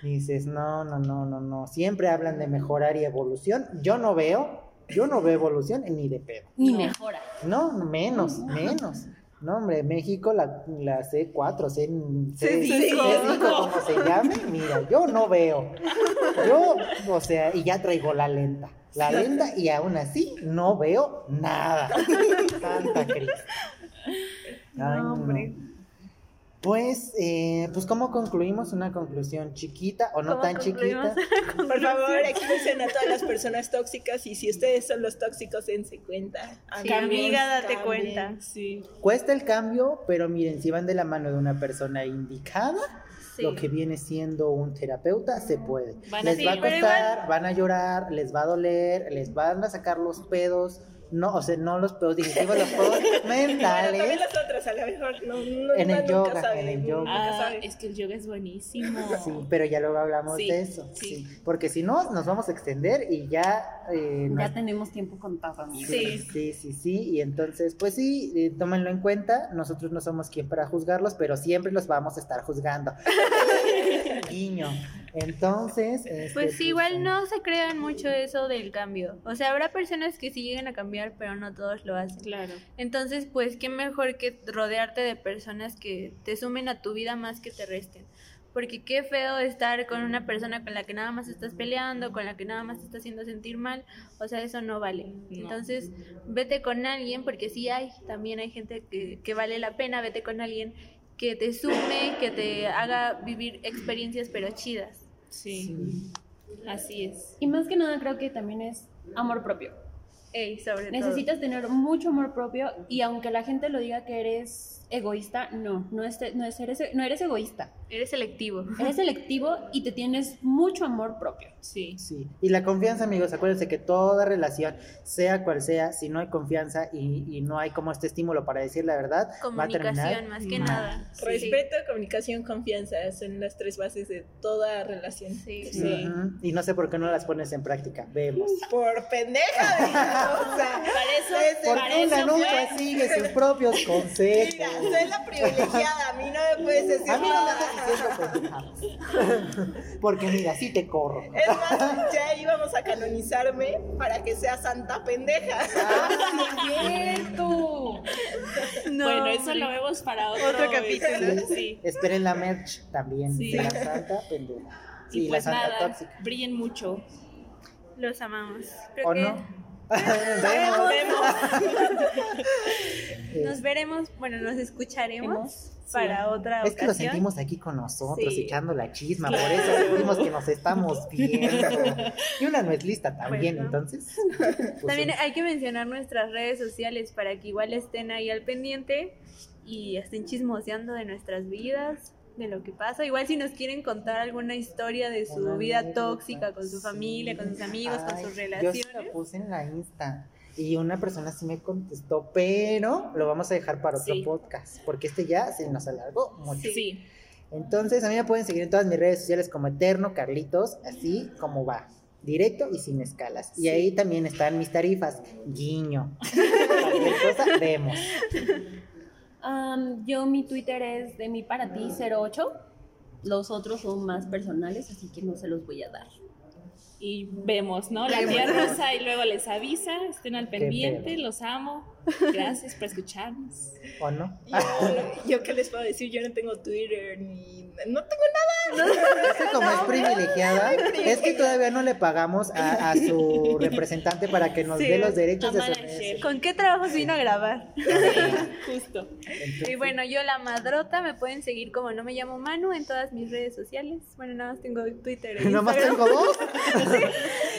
Dices, no, no, no, no, no, siempre hablan de mejorar y evolución, yo no veo, yo no veo evolución ni de pedo. Ni mejora. No, menos, menos. No, hombre, México, la, la C4, C, C, C5. C5, como se llame, mira, yo no veo. Yo, o sea, y ya traigo la lenta. La lenta y aún así no veo nada. Santa Cristo. Ay, no. hombre. Pues, eh, pues, ¿cómo concluimos una conclusión chiquita o no ¿Cómo tan chiquita? Por favor, expulsen a todas las <laughs> personas tóxicas y si ustedes son los tóxicos, dense cuenta. Sí, amiga, date cambien. cuenta. Sí. Cuesta el cambio, pero miren, si van de la mano de una persona indicada, Sí. lo que viene siendo un terapeuta se puede. Van a les va a costar, van a llorar, les va a doler, les van a sacar los pedos, no, o sea, no los pedos <laughs> digestivos, los pedos Bueno, también mentales. las otras, a lo mejor. No, no, En el nunca yoga, sabe, en el yoga. Ah, es que el yoga es buenísimo. <laughs> Sí, pero ya luego hablamos Sí, de eso. sí. sí. Porque si no, nos vamos a extender y ya. eh, Ya nos- tenemos tiempo contado, amigos. Sí, sí, sí, sí. Y entonces, pues sí, eh, tómenlo en cuenta. Nosotros no somos quien para juzgarlos, pero siempre los vamos a estar juzgando. <laughs> Guiño. Entonces. este, Pues igual eh, no se crean mucho eso del cambio. O sea, habrá personas que sí lleguen a cambiar, pero no todos lo hacen. Claro. Entonces, pues qué mejor que rodearte de personas que te sumen a tu vida más que te resten. Porque qué feo estar con una persona con la que nada más estás peleando, con la que nada más te está haciendo sentir mal. O sea, eso no vale. No. Entonces, vete con alguien, porque sí hay, también hay gente que, que vale la pena, vete con alguien que te sume, que te haga vivir experiencias pero chidas. Sí. Sí. Así es. Y más que nada creo que también es amor propio. Ey, sobre todo. Necesitas tener mucho amor propio y aunque la gente lo diga que eres egoísta, no, no, es, no, es, eres, no eres egoísta. Eres selectivo. Eres selectivo y te tienes mucho amor propio. Sí. Sí, y la confianza, amigos, acuérdense que toda relación, sea cual sea, si no hay confianza y, y no hay como este estímulo para decir la verdad, va a terminar Comunicación, más que mal. nada. Sí. Respeto, comunicación, confianza son las tres bases de toda relación. Sí. Sí. Y no sé por qué no las pones en práctica. Vemos. Por pendeja, o sea, <laughs> Para eso, eso una nunca fue. sigue sus propios <laughs> consejos. Mira, soy la privilegiada, a mí no me puedes decir A mí no me nada. Estás diciendo pendejadas. Porque mira, sí te corro. Es más, ya íbamos a canonizarme para que sea santa pendeja. ¡Cierto! No, bueno, eso hombre. lo vemos para otro, Otro capítulo. Sí. sí. Esperen la merch también Sí. de la santa pendeja. Sí, y la pues santa nada, tóxica. brillen mucho. Los amamos. Creo ¿O que no? <laughs> <laughs> Vemos. <laughs> nos veremos, bueno, nos escucharemos Vemos. Para otra Es que lo sentimos aquí con nosotros, Sí. echando la chisma, por eso sentimos que nos estamos <laughs> viendo. Y una no es lista también, <laughs> Bueno. entonces. pues, También hay que mencionar nuestras redes sociales para que igual estén ahí al pendiente y estén chismoseando de nuestras vidas, de lo que pasa. Igual si nos quieren contar alguna historia de su Una vida tóxica con su sí. familia, con sus amigos, con Ay, sus Yo relaciones. sí la puse en la Insta. Y una persona sí me contestó, pero lo vamos a dejar para otro Sí. podcast, porque este ya se nos alargó mucho. Sí. Entonces, a mí me pueden seguir en todas mis redes sociales como Eterno Carlitos, así como va, directo y sin escalas. Y ahí también están mis tarifas, guiño. <laughs> Cosa, vemos. Am, yo mi Twitter es de mi para ti 08. Los otros son más personales, así que no se los voy a dar. Y vemos, ¿no? La tía Rosa y luego les avisa, estén al pendiente, los amo. Gracias por escucharnos. ¿O no? <laughs> Yo, yo qué les puedo decir, yo no tengo Twitter ni no tengo <laughs> Es que como es <laughs> privilegiada, es que todavía no le pagamos a, a su representante para que nos Sí, dé los derechos de su. ¿Con qué trabajos vino a grabar? Justo. Entonces, Y bueno, yo la madrota me pueden seguir como no me llamo Manu en todas mis redes sociales. Bueno, nada más tengo Twitter e Nomás Instagram, tengo dos.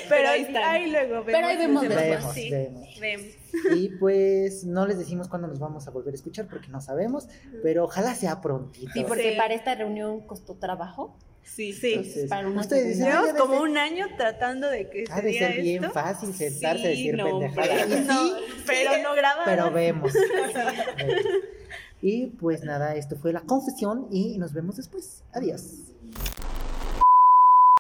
pero ahí ahí, ahí luego vemos. Pero ahí vemos. Vemos, Sí, vemos. vemos. Y pues no les decimos cuándo nos vamos a volver a escuchar porque no sabemos, pero ojalá sea prontito. Sí, porque Sí. para esta reunión costó trabajo. Sí, Sí. Entonces, para una ustedes dicen, "Ay, Llevamos como un año tratando de que ha se de ser bien esto. fácil sentarse a Sí, decir no, pendejadas. Y No, sí, pero no grabaron. pero vemos. Vemos. Y pues nada, esto fue la confesión y nos vemos después. Adiós.